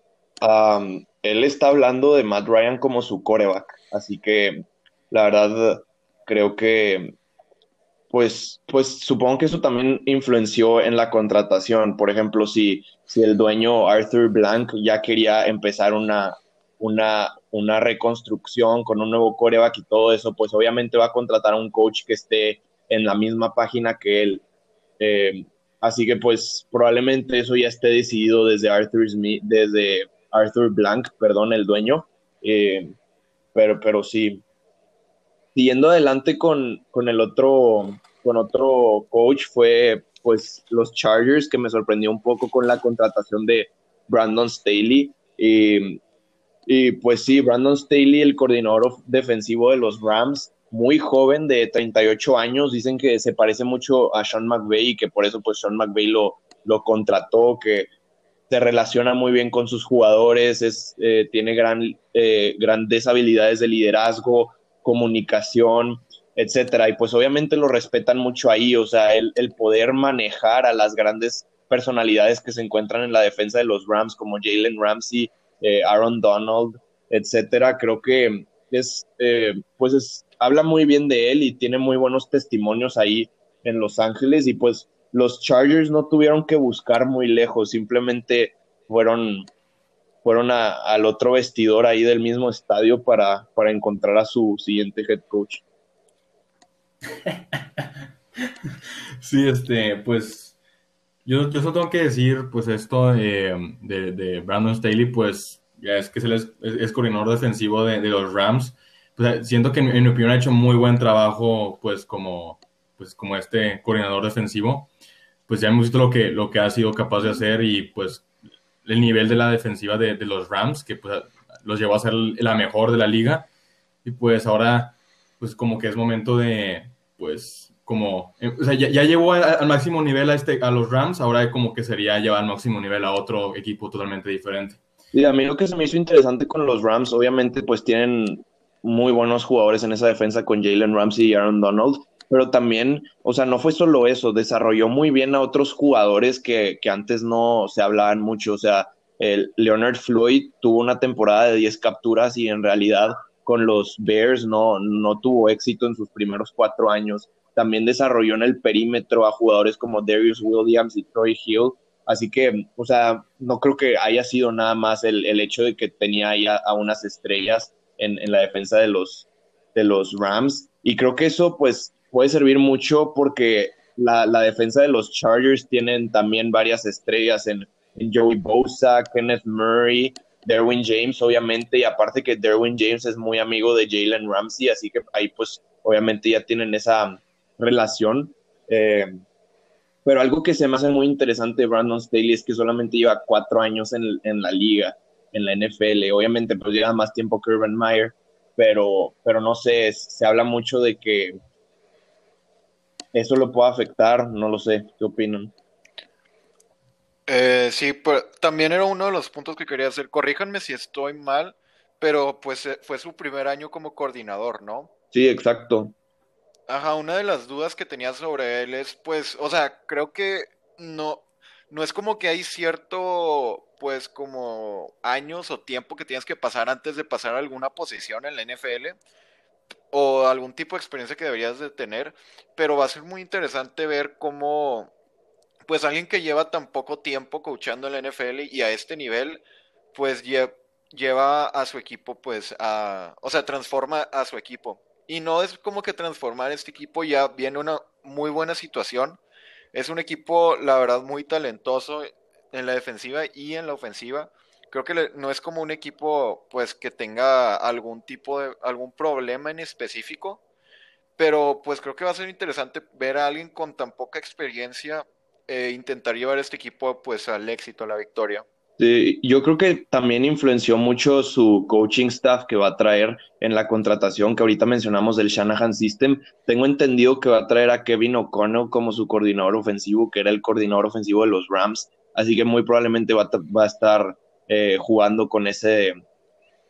él está hablando de Matt Ryan como su coreback. Así que la verdad creo que pues, pues supongo que eso también influenció en la contratación. Por ejemplo, si, si el dueño Arthur Blank ya quería empezar una, una, una reconstrucción con un nuevo coreback y todo eso, pues obviamente va a contratar a un coach que esté en la misma página que él. Eh, así que pues probablemente eso ya esté decidido desde Arthur Smith, desde Arthur Blank, perdón, el dueño. Eh, pero, pero sí. Siguiendo adelante con, con el otro, con otro coach fue pues los Chargers, que me sorprendió un poco con la contratación de Brandon Staley. y y pues sí, Brandon Staley, el coordinador defensivo de los Rams, muy joven, de 38 años, dicen que se parece mucho a Sean McVay y que por eso pues Sean McVay lo, lo contrató, que se relaciona muy bien con sus jugadores, es, eh, tiene gran, eh, grandes habilidades de liderazgo, comunicación, etcétera. Y pues obviamente lo respetan mucho ahí, o sea, el, el poder manejar a las grandes personalidades que se encuentran en la defensa de los Rams, como Jalen Ramsey, eh, Aaron Donald, etcétera, creo que es, eh, pues es, habla muy bien de él y tiene muy buenos testimonios ahí en Los Ángeles y pues los Chargers no tuvieron que buscar muy lejos, simplemente fueron, fueron al otro vestidor ahí del mismo estadio para, para encontrar a su siguiente head coach. Sí, este, pues yo, yo solo tengo que decir, pues esto de, de Brandon Staley, pues ya es que es, es, coordinador defensivo de, de, los Rams, siento que en, mi opinión ha hecho muy buen trabajo, pues como, pues como este coordinador defensivo. Pues ya hemos visto lo que, lo que ha sido capaz de hacer y pues el nivel de la defensiva de, de los Rams, que pues los llevó a ser la mejor de la liga. Y pues ahora, pues como que es momento de, pues, como, o sea, ya, ya llevó al máximo nivel a, este, a los Rams, ahora como que sería llevar al máximo nivel a otro equipo totalmente diferente. Y a mí lo que se me hizo interesante con los Rams, obviamente, pues tienen muy buenos jugadores en esa defensa con Jalen Ramsey y Aaron Donald, pero también, o sea, no fue solo eso, desarrolló muy bien a otros jugadores que, que antes no se hablaban mucho, o sea, el Leonard Floyd tuvo una temporada de 10 capturas y en realidad con los Bears no, no tuvo éxito en sus primeros cuatro años. También desarrolló en el perímetro a jugadores como Darius Williams y Troy Hill, Así que, o sea, no creo que haya sido nada más el, el hecho de que tenía ahí a, unas estrellas en, en, la defensa de los, de los Rams. Y creo que eso, pues, puede servir mucho porque la, la defensa de los Chargers tienen también varias estrellas en, en Joey Bosa, Kenneth Murray, Derwin James, obviamente, y aparte que Derwin James es muy amigo de Jalen Ramsey, así que ahí, pues, obviamente ya tienen esa relación. Eh, pero algo que se me hace muy interesante de Brandon Staley es que solamente lleva cuatro años en, en la liga, en la NFL. Obviamente, pues lleva más tiempo que Urban Meyer, pero, pero no sé, se habla mucho de que eso lo puede afectar, no lo sé, ¿qué opinan? Eh, sí, pero también era uno de los puntos que quería hacer. Corríjanme si estoy mal, pero pues eh, fue su primer año como coordinador, ¿no? Sí, exacto. Ajá, una de las dudas que tenía sobre él es, pues, o sea, creo que no, no es como que hay cierto, pues, como años o tiempo que tienes que pasar antes de pasar a alguna posición en la NFL o algún tipo de experiencia que deberías de tener, pero va a ser muy interesante ver cómo, pues, alguien que lleva tan poco tiempo coachando en la NFL y a este nivel, pues, lleva a su equipo, pues, a, o sea, transforma a su equipo. Y no es como que transformar este equipo ya viene una muy buena situación. Es un equipo, la verdad, muy talentoso en la defensiva y en la ofensiva. Creo que no es como un equipo pues que tenga algún tipo de algún problema en específico, pero pues creo que va a ser interesante ver a alguien con tan poca experiencia e intentar llevar este equipo pues al éxito, a la victoria yo creo que también influenció mucho su coaching staff que va a traer en la contratación que ahorita mencionamos del Shanahan System. Tengo entendido que va a traer a Kevin O'Connell como su coordinador ofensivo, que era el coordinador ofensivo de los Rams. Así que muy probablemente va a, estar eh, jugando con ese,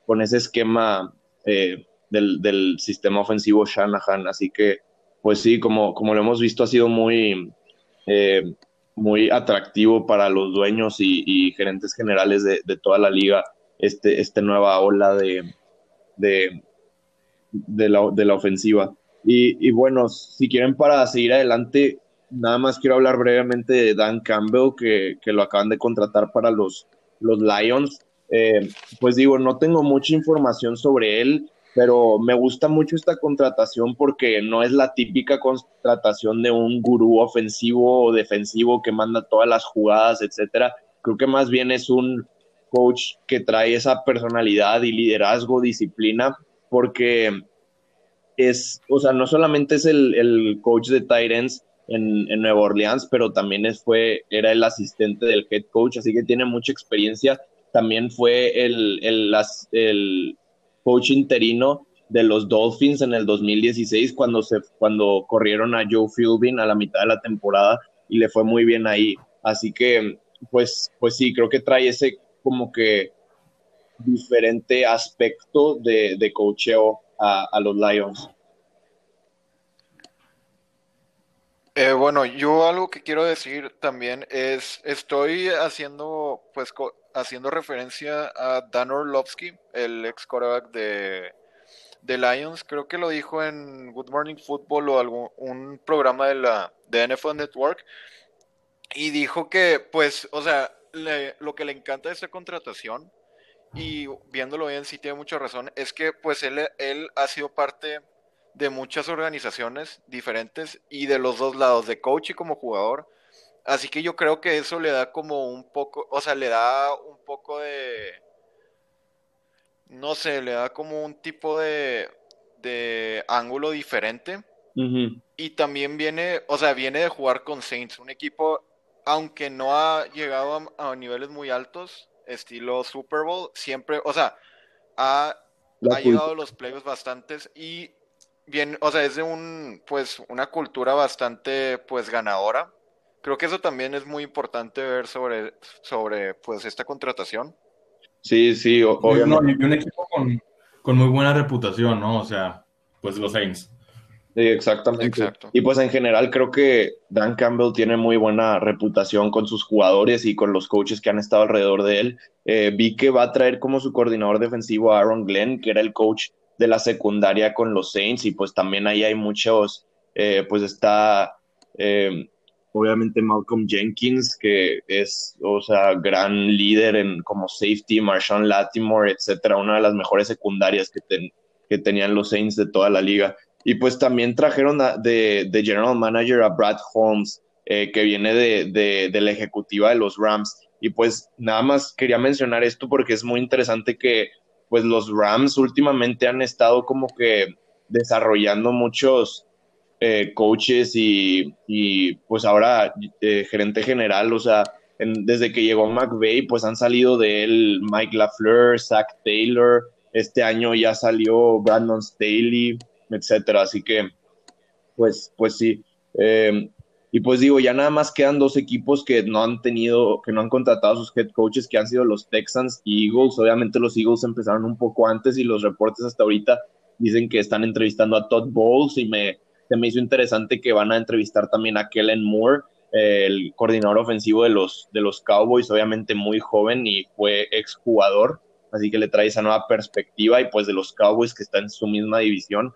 con ese esquema eh, del, sistema ofensivo Shanahan. Así que, pues sí, como, como lo hemos visto, ha sido muy... Eh, muy atractivo para los dueños y, gerentes generales de, toda la liga este, esta nueva ola de, de, de, la, de la, ofensiva. Y, bueno, si quieren para seguir adelante, nada más quiero hablar brevemente de Dan Campbell, que, que lo acaban de contratar para los, los Lions. Eh, pues digo, no tengo mucha información sobre él pero me gusta mucho esta contratación porque no es la típica contratación de un gurú ofensivo o defensivo que manda todas las jugadas, etcétera. Creo que más bien es un coach que trae esa personalidad y liderazgo, disciplina, porque es, o sea, no solamente es el, coach de Titans en, en, Nueva Orleans, pero también fue, era el asistente del head coach, así que tiene mucha experiencia. También fue el, el, el coach interino de los Dolphins en el 2016 cuando, se, cuando corrieron a Joe Philbin a la mitad de la temporada y le fue muy bien ahí. Así que, pues, pues sí, creo que trae ese como que diferente aspecto de, de coacheo a, a los Lions. Eh, bueno, yo algo que quiero decir también es, estoy haciendo, pues, haciendo referencia a Dan Orlovsky, el ex quarterback de, de Lions, creo que lo dijo en Good Morning Football o algún un programa de la de NFL Network y dijo que, pues, o sea, lo que le encanta de esta contratación y viéndolo bien, sí tiene mucha razón, es que, pues, él, él ha sido parte de muchas organizaciones diferentes y de los dos lados, de coach y como jugador. Así que yo creo que eso le da como un poco, o sea, le da un poco de, no sé, le da como un tipo de, de ángulo diferente. Y también viene, o sea, viene de jugar con Saints, un equipo, aunque no ha llegado a, niveles muy altos, estilo Super Bowl, siempre, o sea, ha, ha llegado a los playoffs bastantes y bien, o sea, es de un, pues, una cultura bastante, pues, ganadora. Creo que eso también es muy importante ver sobre, sobre pues, esta contratación. Sí, sí, obviamente. y un equipo con, con muy buena reputación, ¿no? O sea, pues los Saints. Sí, exactamente. Y pues en general creo que Dan Campbell tiene muy buena reputación con sus jugadores y con los coaches que han estado alrededor de él. Eh, vi que va a traer como su coordinador defensivo a Aaron Glenn, que era el coach de la secundaria con los Saints, y pues también ahí hay muchos, eh, pues está eh, obviamente Malcolm Jenkins, que es, o sea, gran líder en como safety, Marshawn Latimore, etcétera, una de las mejores secundarias que, que tenían los Saints de toda la liga. Y pues también trajeron de, de, general manager a Brad Holmes, eh, que viene de, de, la ejecutiva de los Rams. Y pues nada más quería mencionar esto porque es muy interesante que pues los Rams últimamente han estado como que desarrollando muchos eh, coaches y, y, pues ahora eh, gerente general, o sea, desde que llegó McVeigh, pues han salido de él Mike LaFleur, Zach Taylor, este año ya salió Brandon Staley, etcétera. Así que, pues, pues sí. Em, y pues digo, ya nada más quedan dos equipos que no han tenido, que no han contratado sus head coaches, que han sido los Texans y Eagles. Obviamente los Eagles empezaron un poco antes y los reportes hasta ahorita dicen que están entrevistando a Todd Bowles y me, se me hizo interesante que van a entrevistar también a Kellen Moore, el coordinador ofensivo de los, de los Cowboys, obviamente muy joven y fue exjugador, así que le trae esa nueva perspectiva y pues de los Cowboys que están en su misma división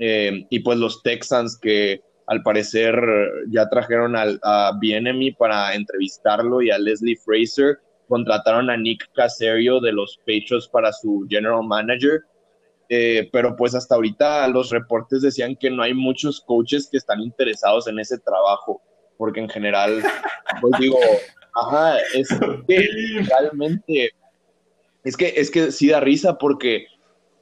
eh, y pues los Texans que al parecer ya trajeron al, a Bienemy para entrevistarlo y a Leslie Fraser, contrataron a Nick Caserio de los Patriots para su general manager, eh, pero pues hasta ahorita los reportes decían que no hay muchos coaches que están interesados en ese trabajo, porque en general, pues digo, ajá, es que realmente, es que, es que sí da risa porque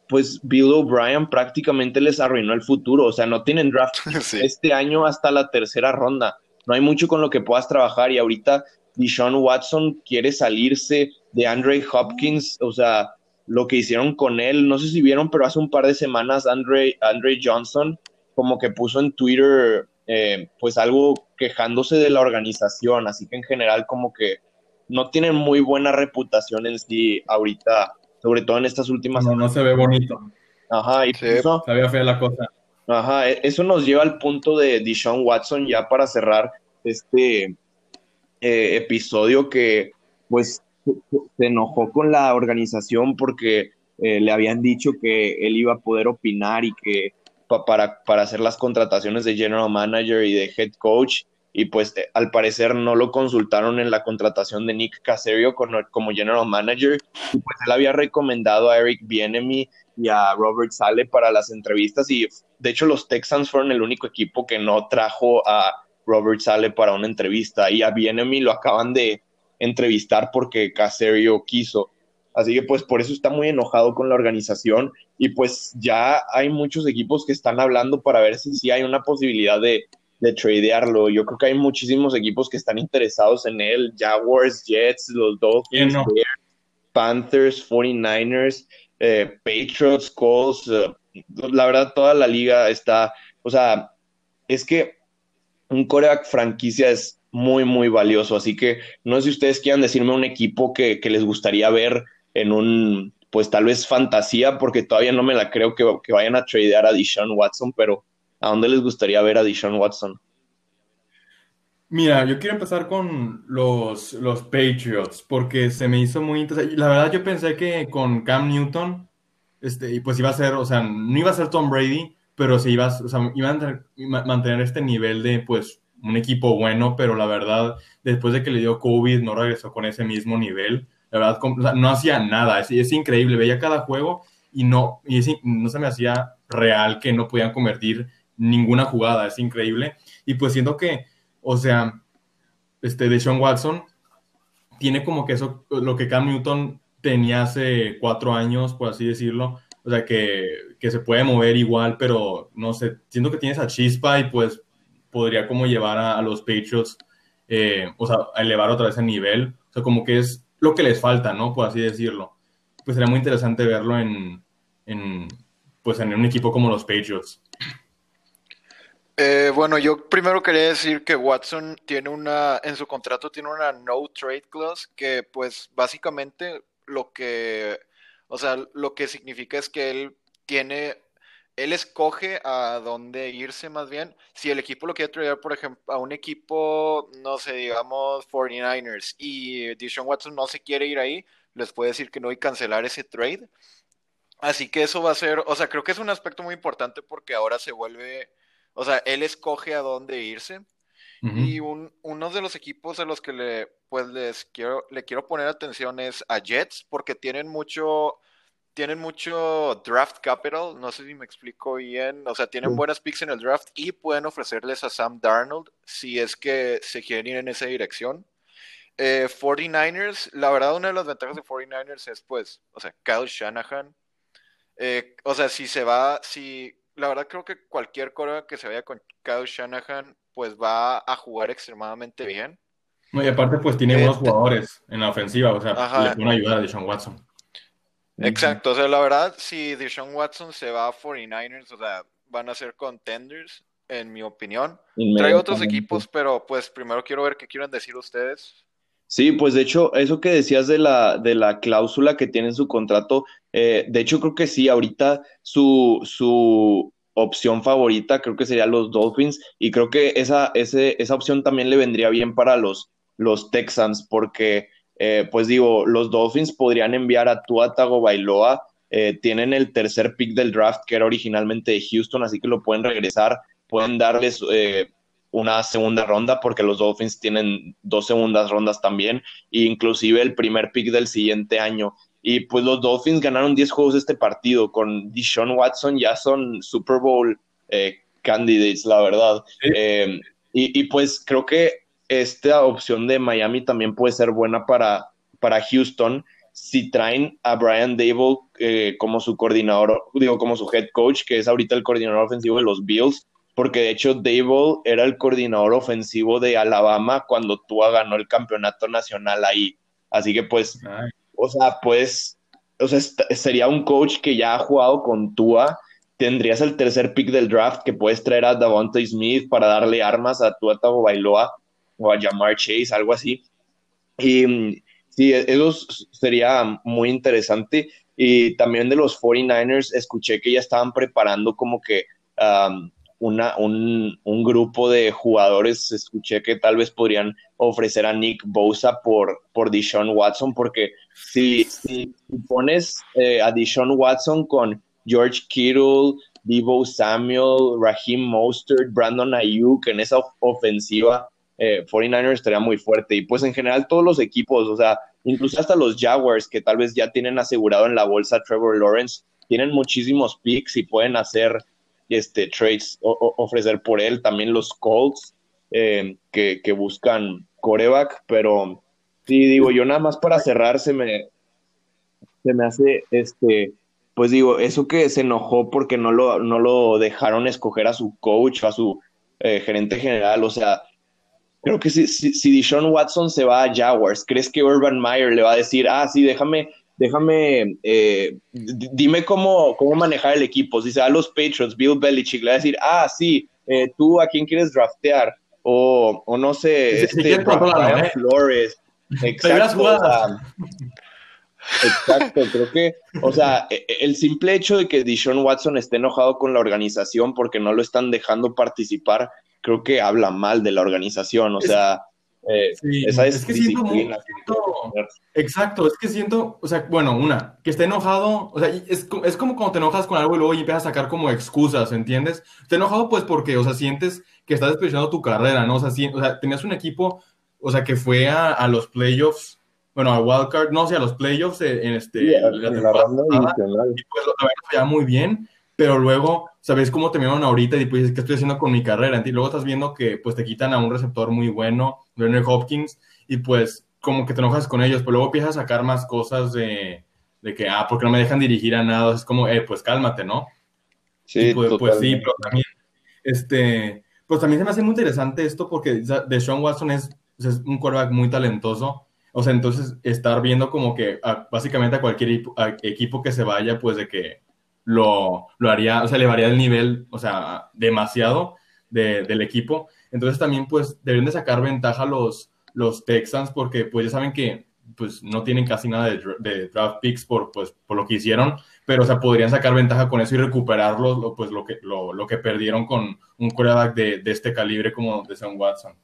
pues Bill O'Brien prácticamente les arruinó el futuro. O sea, no tienen draft este año hasta la tercera ronda. No hay mucho con lo que puedas trabajar y ahorita Deshaun Watson quiere salirse de Andre Hopkins. O sea, lo que hicieron con él, no sé si vieron, pero hace un par de semanas Andre, Andre Johnson como que puso en Twitter eh, pues algo quejándose de la organización. Así que en general como que no tienen muy buena reputación en sí ahorita sobre todo en estas últimas. No, no se ve bonito. Ajá, y eso, se ve fea la cosa. Ajá, e, eso nos lleva al punto de Deshaun Watson ya para cerrar este eh, episodio que pues se enojó con la organización porque eh, le habían dicho que él iba a poder opinar y que para, para hacer las contrataciones de general manager y de head coach. Y pues eh, al parecer no lo consultaron en la contratación de Nick Caserio como, general manager. Y pues él había recomendado a Eric Bienemy y a Robert Sale para las entrevistas y de hecho los Texans fueron el único equipo que no trajo a Robert Sale para una entrevista. Y a Bienemy lo acaban de entrevistar porque Caserio quiso. Así que pues por eso está muy enojado con la organización y pues ya hay muchos equipos que están hablando para ver si, si hay una posibilidad de de tradearlo. Yo creo que hay muchísimos equipos que están interesados en él. Jaguars, Jets, los Dolphins, Panthers, 49ers, eh, Patriots, Colts. Eh, la verdad, toda la liga está, o sea, es que un coreback franquicia es muy, muy valioso. Así que no sé si ustedes quieran decirme un equipo que, les gustaría ver en un, pues tal vez fantasía, porque todavía no me la creo que, que vayan a tradear a Deshaun Watson, pero ¿A dónde les gustaría ver a Deshaun Watson? Mira, yo quiero empezar con los, los Patriots, porque se me hizo muy interesante. La verdad, yo pensé que con Cam Newton, este, pues iba a ser, o sea, no iba a ser Tom Brady, pero se iba, o sea, iba a mantener este nivel de, pues, un equipo bueno, pero la verdad, después de que le dio COVID, no regresó con ese mismo nivel. La verdad, no hacía nada. Es, es, increíble. Veía cada juego y no, y no se me hacía real que no podían convertir ninguna jugada, es increíble. Y pues siento que, o sea, este de Sean Watson tiene como que eso, lo que Cam Newton tenía hace cuatro años, por así decirlo, o sea, que, se puede mover igual, pero no sé, siento que tiene esa chispa y pues podría como llevar a, los Patriots, eh, o sea, a elevar otra vez el nivel, o sea, como que es lo que les falta, ¿no? Por así decirlo. Pues sería muy interesante verlo en, en pues en un equipo como los Patriots. Eh, bueno, yo primero quería decir que Watson tiene una, en su contrato tiene una no trade clause que pues básicamente lo que, o sea, lo que significa es que él tiene, él escoge a dónde irse más bien. Si el equipo lo quiere traer, por ejemplo, a un equipo, no sé, digamos 49ers y Deshaun Watson no se quiere ir ahí, les puede decir que no y cancelar ese trade. Así que eso va a ser, o sea, creo que es un aspecto muy importante porque ahora se vuelve o sea, él escoge a dónde irse. Y uno de los equipos a los que le, pues les quiero, le quiero poner atención es a Jets, porque tienen mucho, tienen mucho draft capital, no sé si me explico bien, o sea, tienen buenas picks en el draft y pueden ofrecerles a Sam Darnold si es que se quieren ir en esa dirección. 49ers, eh, la verdad, una de las ventajas de 49ers es, pues, o sea, Kyle Shanahan. Eh, o sea, si se va, si la verdad creo que cualquier core que se vaya con Kyle Shanahan, pues va a jugar extremadamente bien. No, y aparte, pues tiene buenos este jugadores en la ofensiva, o sea, le pueden ayudar a Deshaun Watson. Exacto, o sea, la verdad, si Deshaun Watson se va a 49ers, o sea, van a ser contenders, en mi opinión. Trae otros equipos, pero pues primero quiero ver qué quieren decir ustedes. Sí, pues de hecho, eso que decías de la, de la cláusula que tiene en su contrato, eh, de hecho creo que sí, ahorita su, su opción favorita creo que sería los Dolphins y creo que esa, ese, esa opción también le vendría bien para los, los Texans porque, eh, pues digo, los Dolphins podrían enviar a Tua Tagovailoa, eh, tienen el tercer pick del draft que era originalmente de Houston, así que lo pueden regresar, pueden darles una segunda ronda porque los Dolphins tienen dos segundas rondas también, e inclusive el primer pick del siguiente año. Y pues los Dolphins ganaron 10 juegos este partido con Deshaun Watson, ya son Super Bowl eh, candidates, la verdad. Eh, y, pues creo que esta opción de Miami también puede ser buena para, para Houston si traen a Brian Dable eh, como su coordinador, digo, como su head coach, que es ahorita el coordinador ofensivo de los Bills porque de hecho Dable era el coordinador ofensivo de Alabama cuando Tua ganó el campeonato nacional ahí. Así que pues, o sea, pues, o sea, sería un coach que ya ha jugado con Tua. Tendrías el tercer pick del draft que puedes traer a Davante Smith para darle armas a Tua Tagovailoa o a Jamar Chase, algo así. Y sí, eso sería muy interesante. Y también de los 49ers, escuché que ya estaban preparando como que una, un, un, grupo de jugadores, escuché que tal vez podrían ofrecer a Nick Bosa por, por Deshaun Watson, porque si, si pones eh, a Deshaun Watson con George Kittle, Debo Samuel, Raheem Mostert, Brandon Ayuk en esa ofensiva, eh, 49ers estaría muy fuerte. Y pues en general todos los equipos, o sea, incluso hasta los Jaguars, que tal vez ya tienen asegurado en la bolsa Trevor Lawrence, tienen muchísimos picks y pueden hacer este, trades ofrecer por él. También los Colts eh, que, buscan coreback, pero sí, digo, yo nada más para cerrar se me, se me hace, este, pues digo, eso que se enojó porque no lo, no lo dejaron escoger a su coach, a su eh, gerente general, o sea, creo que si, si, si Deshaun Watson se va a Jaguars, ¿crees que Urban Meyer le va a decir, ah, sí, déjame déjame, eh, dime cómo, cómo manejar el equipo. Si se va a los Patriots, Bill Belichick le va a decir, ah, sí, eh, tú a quién quieres draftear, o, o no sé, este, Brian Flores. Exacto, exacto, creo que, o sea, e, e, el simple hecho de que Dishon Watson esté enojado con la organización porque no lo están dejando participar, creo que habla mal de la organización, o sea, eh, esa es, que siento, exacto, es que siento, o sea, bueno, una, que esté enojado, o sea, es, es, como cuando te enojas con algo y luego empiezas a sacar como excusas, ¿entiendes? Te enojado pues porque, o sea, sientes que estás desperdiciando tu carrera, ¿no? O sea, o sea, tenías un equipo, o sea, que fue a, a los playoffs, bueno, a Wildcard, no, o sea, a los playoffs en este, la, ronda y pues lo muy bien, pero luego, ¿sabes cómo terminaron ahorita? Y pues, ¿qué estoy haciendo con mi carrera? Y luego estás viendo que, pues, te quitan a un receptor muy bueno, Leonard Hopkins, y pues, como que te enojas con ellos, pero luego empiezas a sacar más cosas de, de que, ah, porque no me dejan dirigir a nada, es como, eh, pues cálmate, ¿no? Sí, pues, pues, sí, pero también, este, pues también se me hace muy interesante esto porque de Sean Watson es, es un quarterback muy talentoso, o sea, entonces estar viendo como que básicamente a cualquier equipo que se vaya, pues de que lo, lo haría, o sea, elevaría el nivel, o sea, demasiado del equipo. Entonces también pues deben de sacar ventaja los, los Texans porque pues ya saben que pues no tienen casi nada de, draft picks por, pues, por lo que hicieron, pero o sea, podrían sacar ventaja con eso y recuperarlo, pues lo que, lo, lo que perdieron con un quarterback de, de, este calibre como de Sean Watson.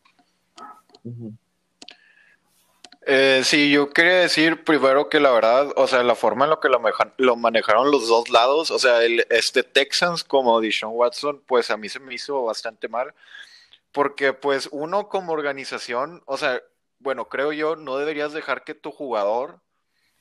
Eh, sí, yo quería decir primero que la verdad, o sea, la forma en la que lo, manejaron los dos lados, o sea, el, este Texans como Deshaun Watson, pues a mí se me hizo bastante mal, porque pues uno como organización, o sea, bueno, creo yo, no deberías dejar que tu jugador,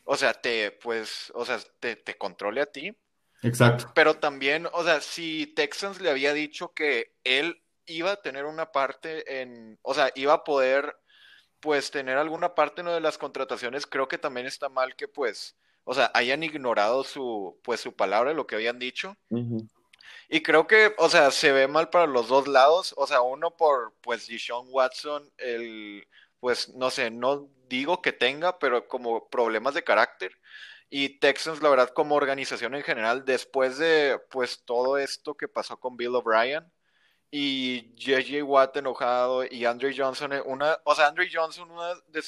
o sea, te, pues, o sea, te, te controle a ti. Exacto. Pero también, o sea, si Texans le había dicho que él iba a tener una parte en, o sea, iba a poder pues tener alguna parte ¿no? de las contrataciones, creo que también está mal que pues, o sea, hayan ignorado su, pues su palabra, lo que habían dicho. Y creo que, o sea, se ve mal para los dos lados, o sea, uno por, pues, Deshaun Watson, el, pues, no sé, no digo que tenga, pero como problemas de carácter. Y Texans, la verdad, como organización en general, después de, pues, todo esto que pasó con Bill O'Brien, y JJ Watt enojado y Andre Johnson, eh, una, o sea, Andre Johnson, uno de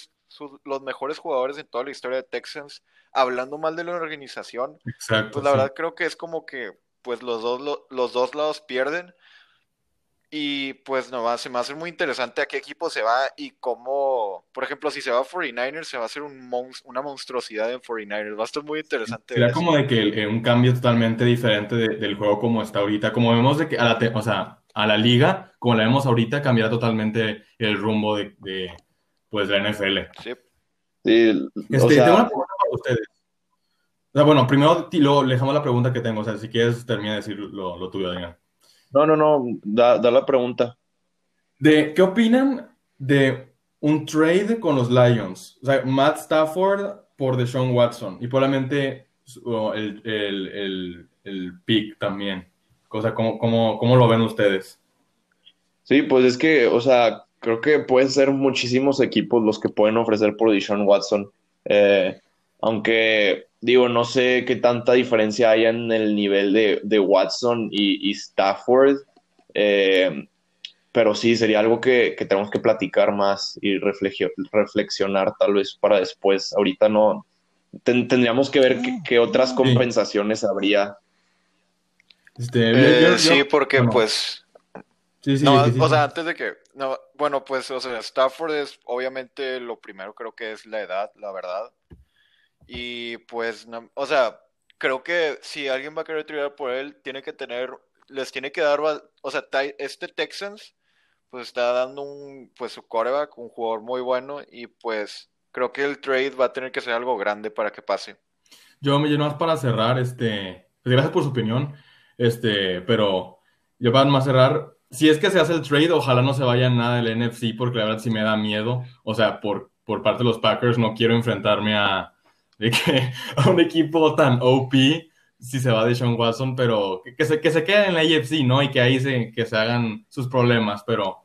los mejores jugadores en toda la historia de Texans, hablando mal de la organización. Exacto, pues la verdad creo que es como que pues los dos, los dos lados pierden. Y pues no, se me hace muy interesante a qué equipo se va y cómo, por ejemplo, si se va a 49ers, se va a hacer un una monstruosidad en 49ers. Va a estar muy interesante. Será como de que un cambio totalmente diferente del juego como está ahorita. Como vemos de que, a la o sea, a la liga, como la vemos ahorita, cambiará totalmente el rumbo de, de pues, la NFL. Sí. Este, tengo una pregunta para ustedes. bueno, primero le dejamos la pregunta que tengo. O sea, si quieres, termina de decir lo, lo tuyo, Daniel. No, no, no. Da, da, la pregunta. De, ¿Qué opinan de un trade con los Lions? O sea, Matt Stafford por Deshaun Watson y probablemente el, el, el, el pick también. O sea, ¿cómo, cómo, lo ven ustedes? Sí, pues es que, o sea, creo que pueden ser muchísimos equipos los que pueden ofrecer por Deshaun Watson. Eh, aunque, digo, no sé qué tanta diferencia hay en el nivel de, Watson y, Stafford. Eh, pero sí, sería algo que, tenemos que platicar más y reflexionar tal vez para después. Ahorita no, tendríamos que ver qué, otras compensaciones habría este, eh, sí, porque pues... Sí, sí, no, o sea, antes de que... No, bueno, pues, o sea, Stafford es obviamente lo primero creo que es la edad, la verdad. Y pues, o sea, creo que si alguien va a querer tirar por él, tiene que tener, les tiene que dar, o sea, este Texans, pues está dando un, pues su coreback, un jugador muy bueno y pues creo que el trade va a tener que ser algo grande para que pase. Yo me lleno más para cerrar, este, pues, gracias por su opinión. Este, pero yo para más cerrar, si es que se hace el trade, ojalá no se vaya nada del NFC, porque la verdad sí me da miedo. O sea, por, por parte de los Packers no quiero enfrentarme a, a un equipo tan OP si se va de Sean Watson, pero que, se, que se quede en la AFC, ¿no? Y que ahí se, que se hagan sus problemas, pero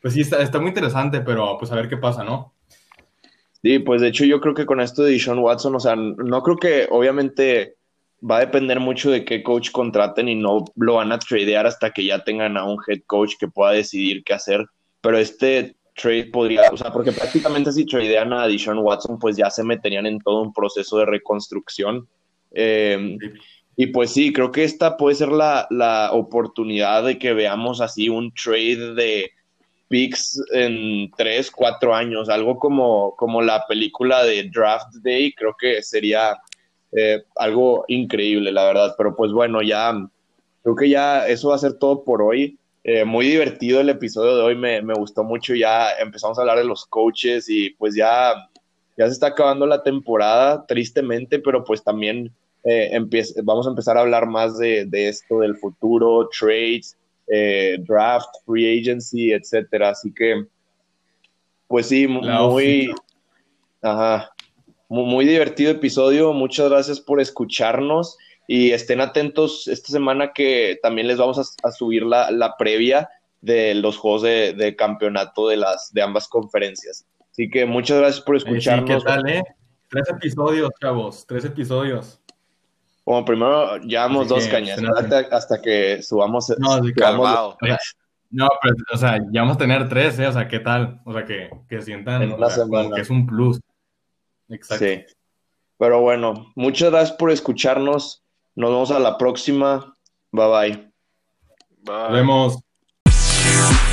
pues sí, está, está muy interesante, pero pues a ver qué pasa, ¿no? Sí, pues de hecho yo creo que con esto de Sean Watson, o sea, no creo que obviamente va a depender mucho de qué coach contraten y no lo van a tradear hasta que ya tengan a un head coach que pueda decidir qué hacer. Pero este trade podría, o sea, porque prácticamente si tradean a Deshaun Watson, pues ya se meterían en todo un proceso de reconstrucción. Eh, y pues sí, creo que esta puede ser la, la, oportunidad de que veamos así un trade de picks en tres, cuatro años, algo como, como la película de Draft Day, creo que sería eh, algo increíble, la verdad. Pero pues bueno, ya creo que ya eso va a ser todo por hoy. Eh, muy divertido el episodio de hoy, me, me, gustó mucho. Ya empezamos a hablar de los coaches y pues ya, ya se está acabando la temporada, tristemente, pero pues también eh, vamos a empezar a hablar más de, de esto, del futuro, trades, draft, free agency, etcétera. Así que, pues sí, muy. Ajá muy, divertido episodio. Muchas gracias por escucharnos y estén atentos esta semana que también les vamos a, subir la, la, previa de los juegos de, campeonato de, las, de ambas conferencias. Así que muchas gracias por escucharnos. ¿Qué tal, eh? Tres episodios, chavos, tres episodios. Como primero llevamos dos cañas, hasta, que subamos. No, no, pero, o sea, ya vamos a tener tres, ¿eh? O sea, ¿qué tal? O sea, que, que sientan que es un plus. Exacto. Sí. Pero bueno, muchas gracias por escucharnos. Nos vemos a la próxima. Bye bye. Bye. Nos vemos.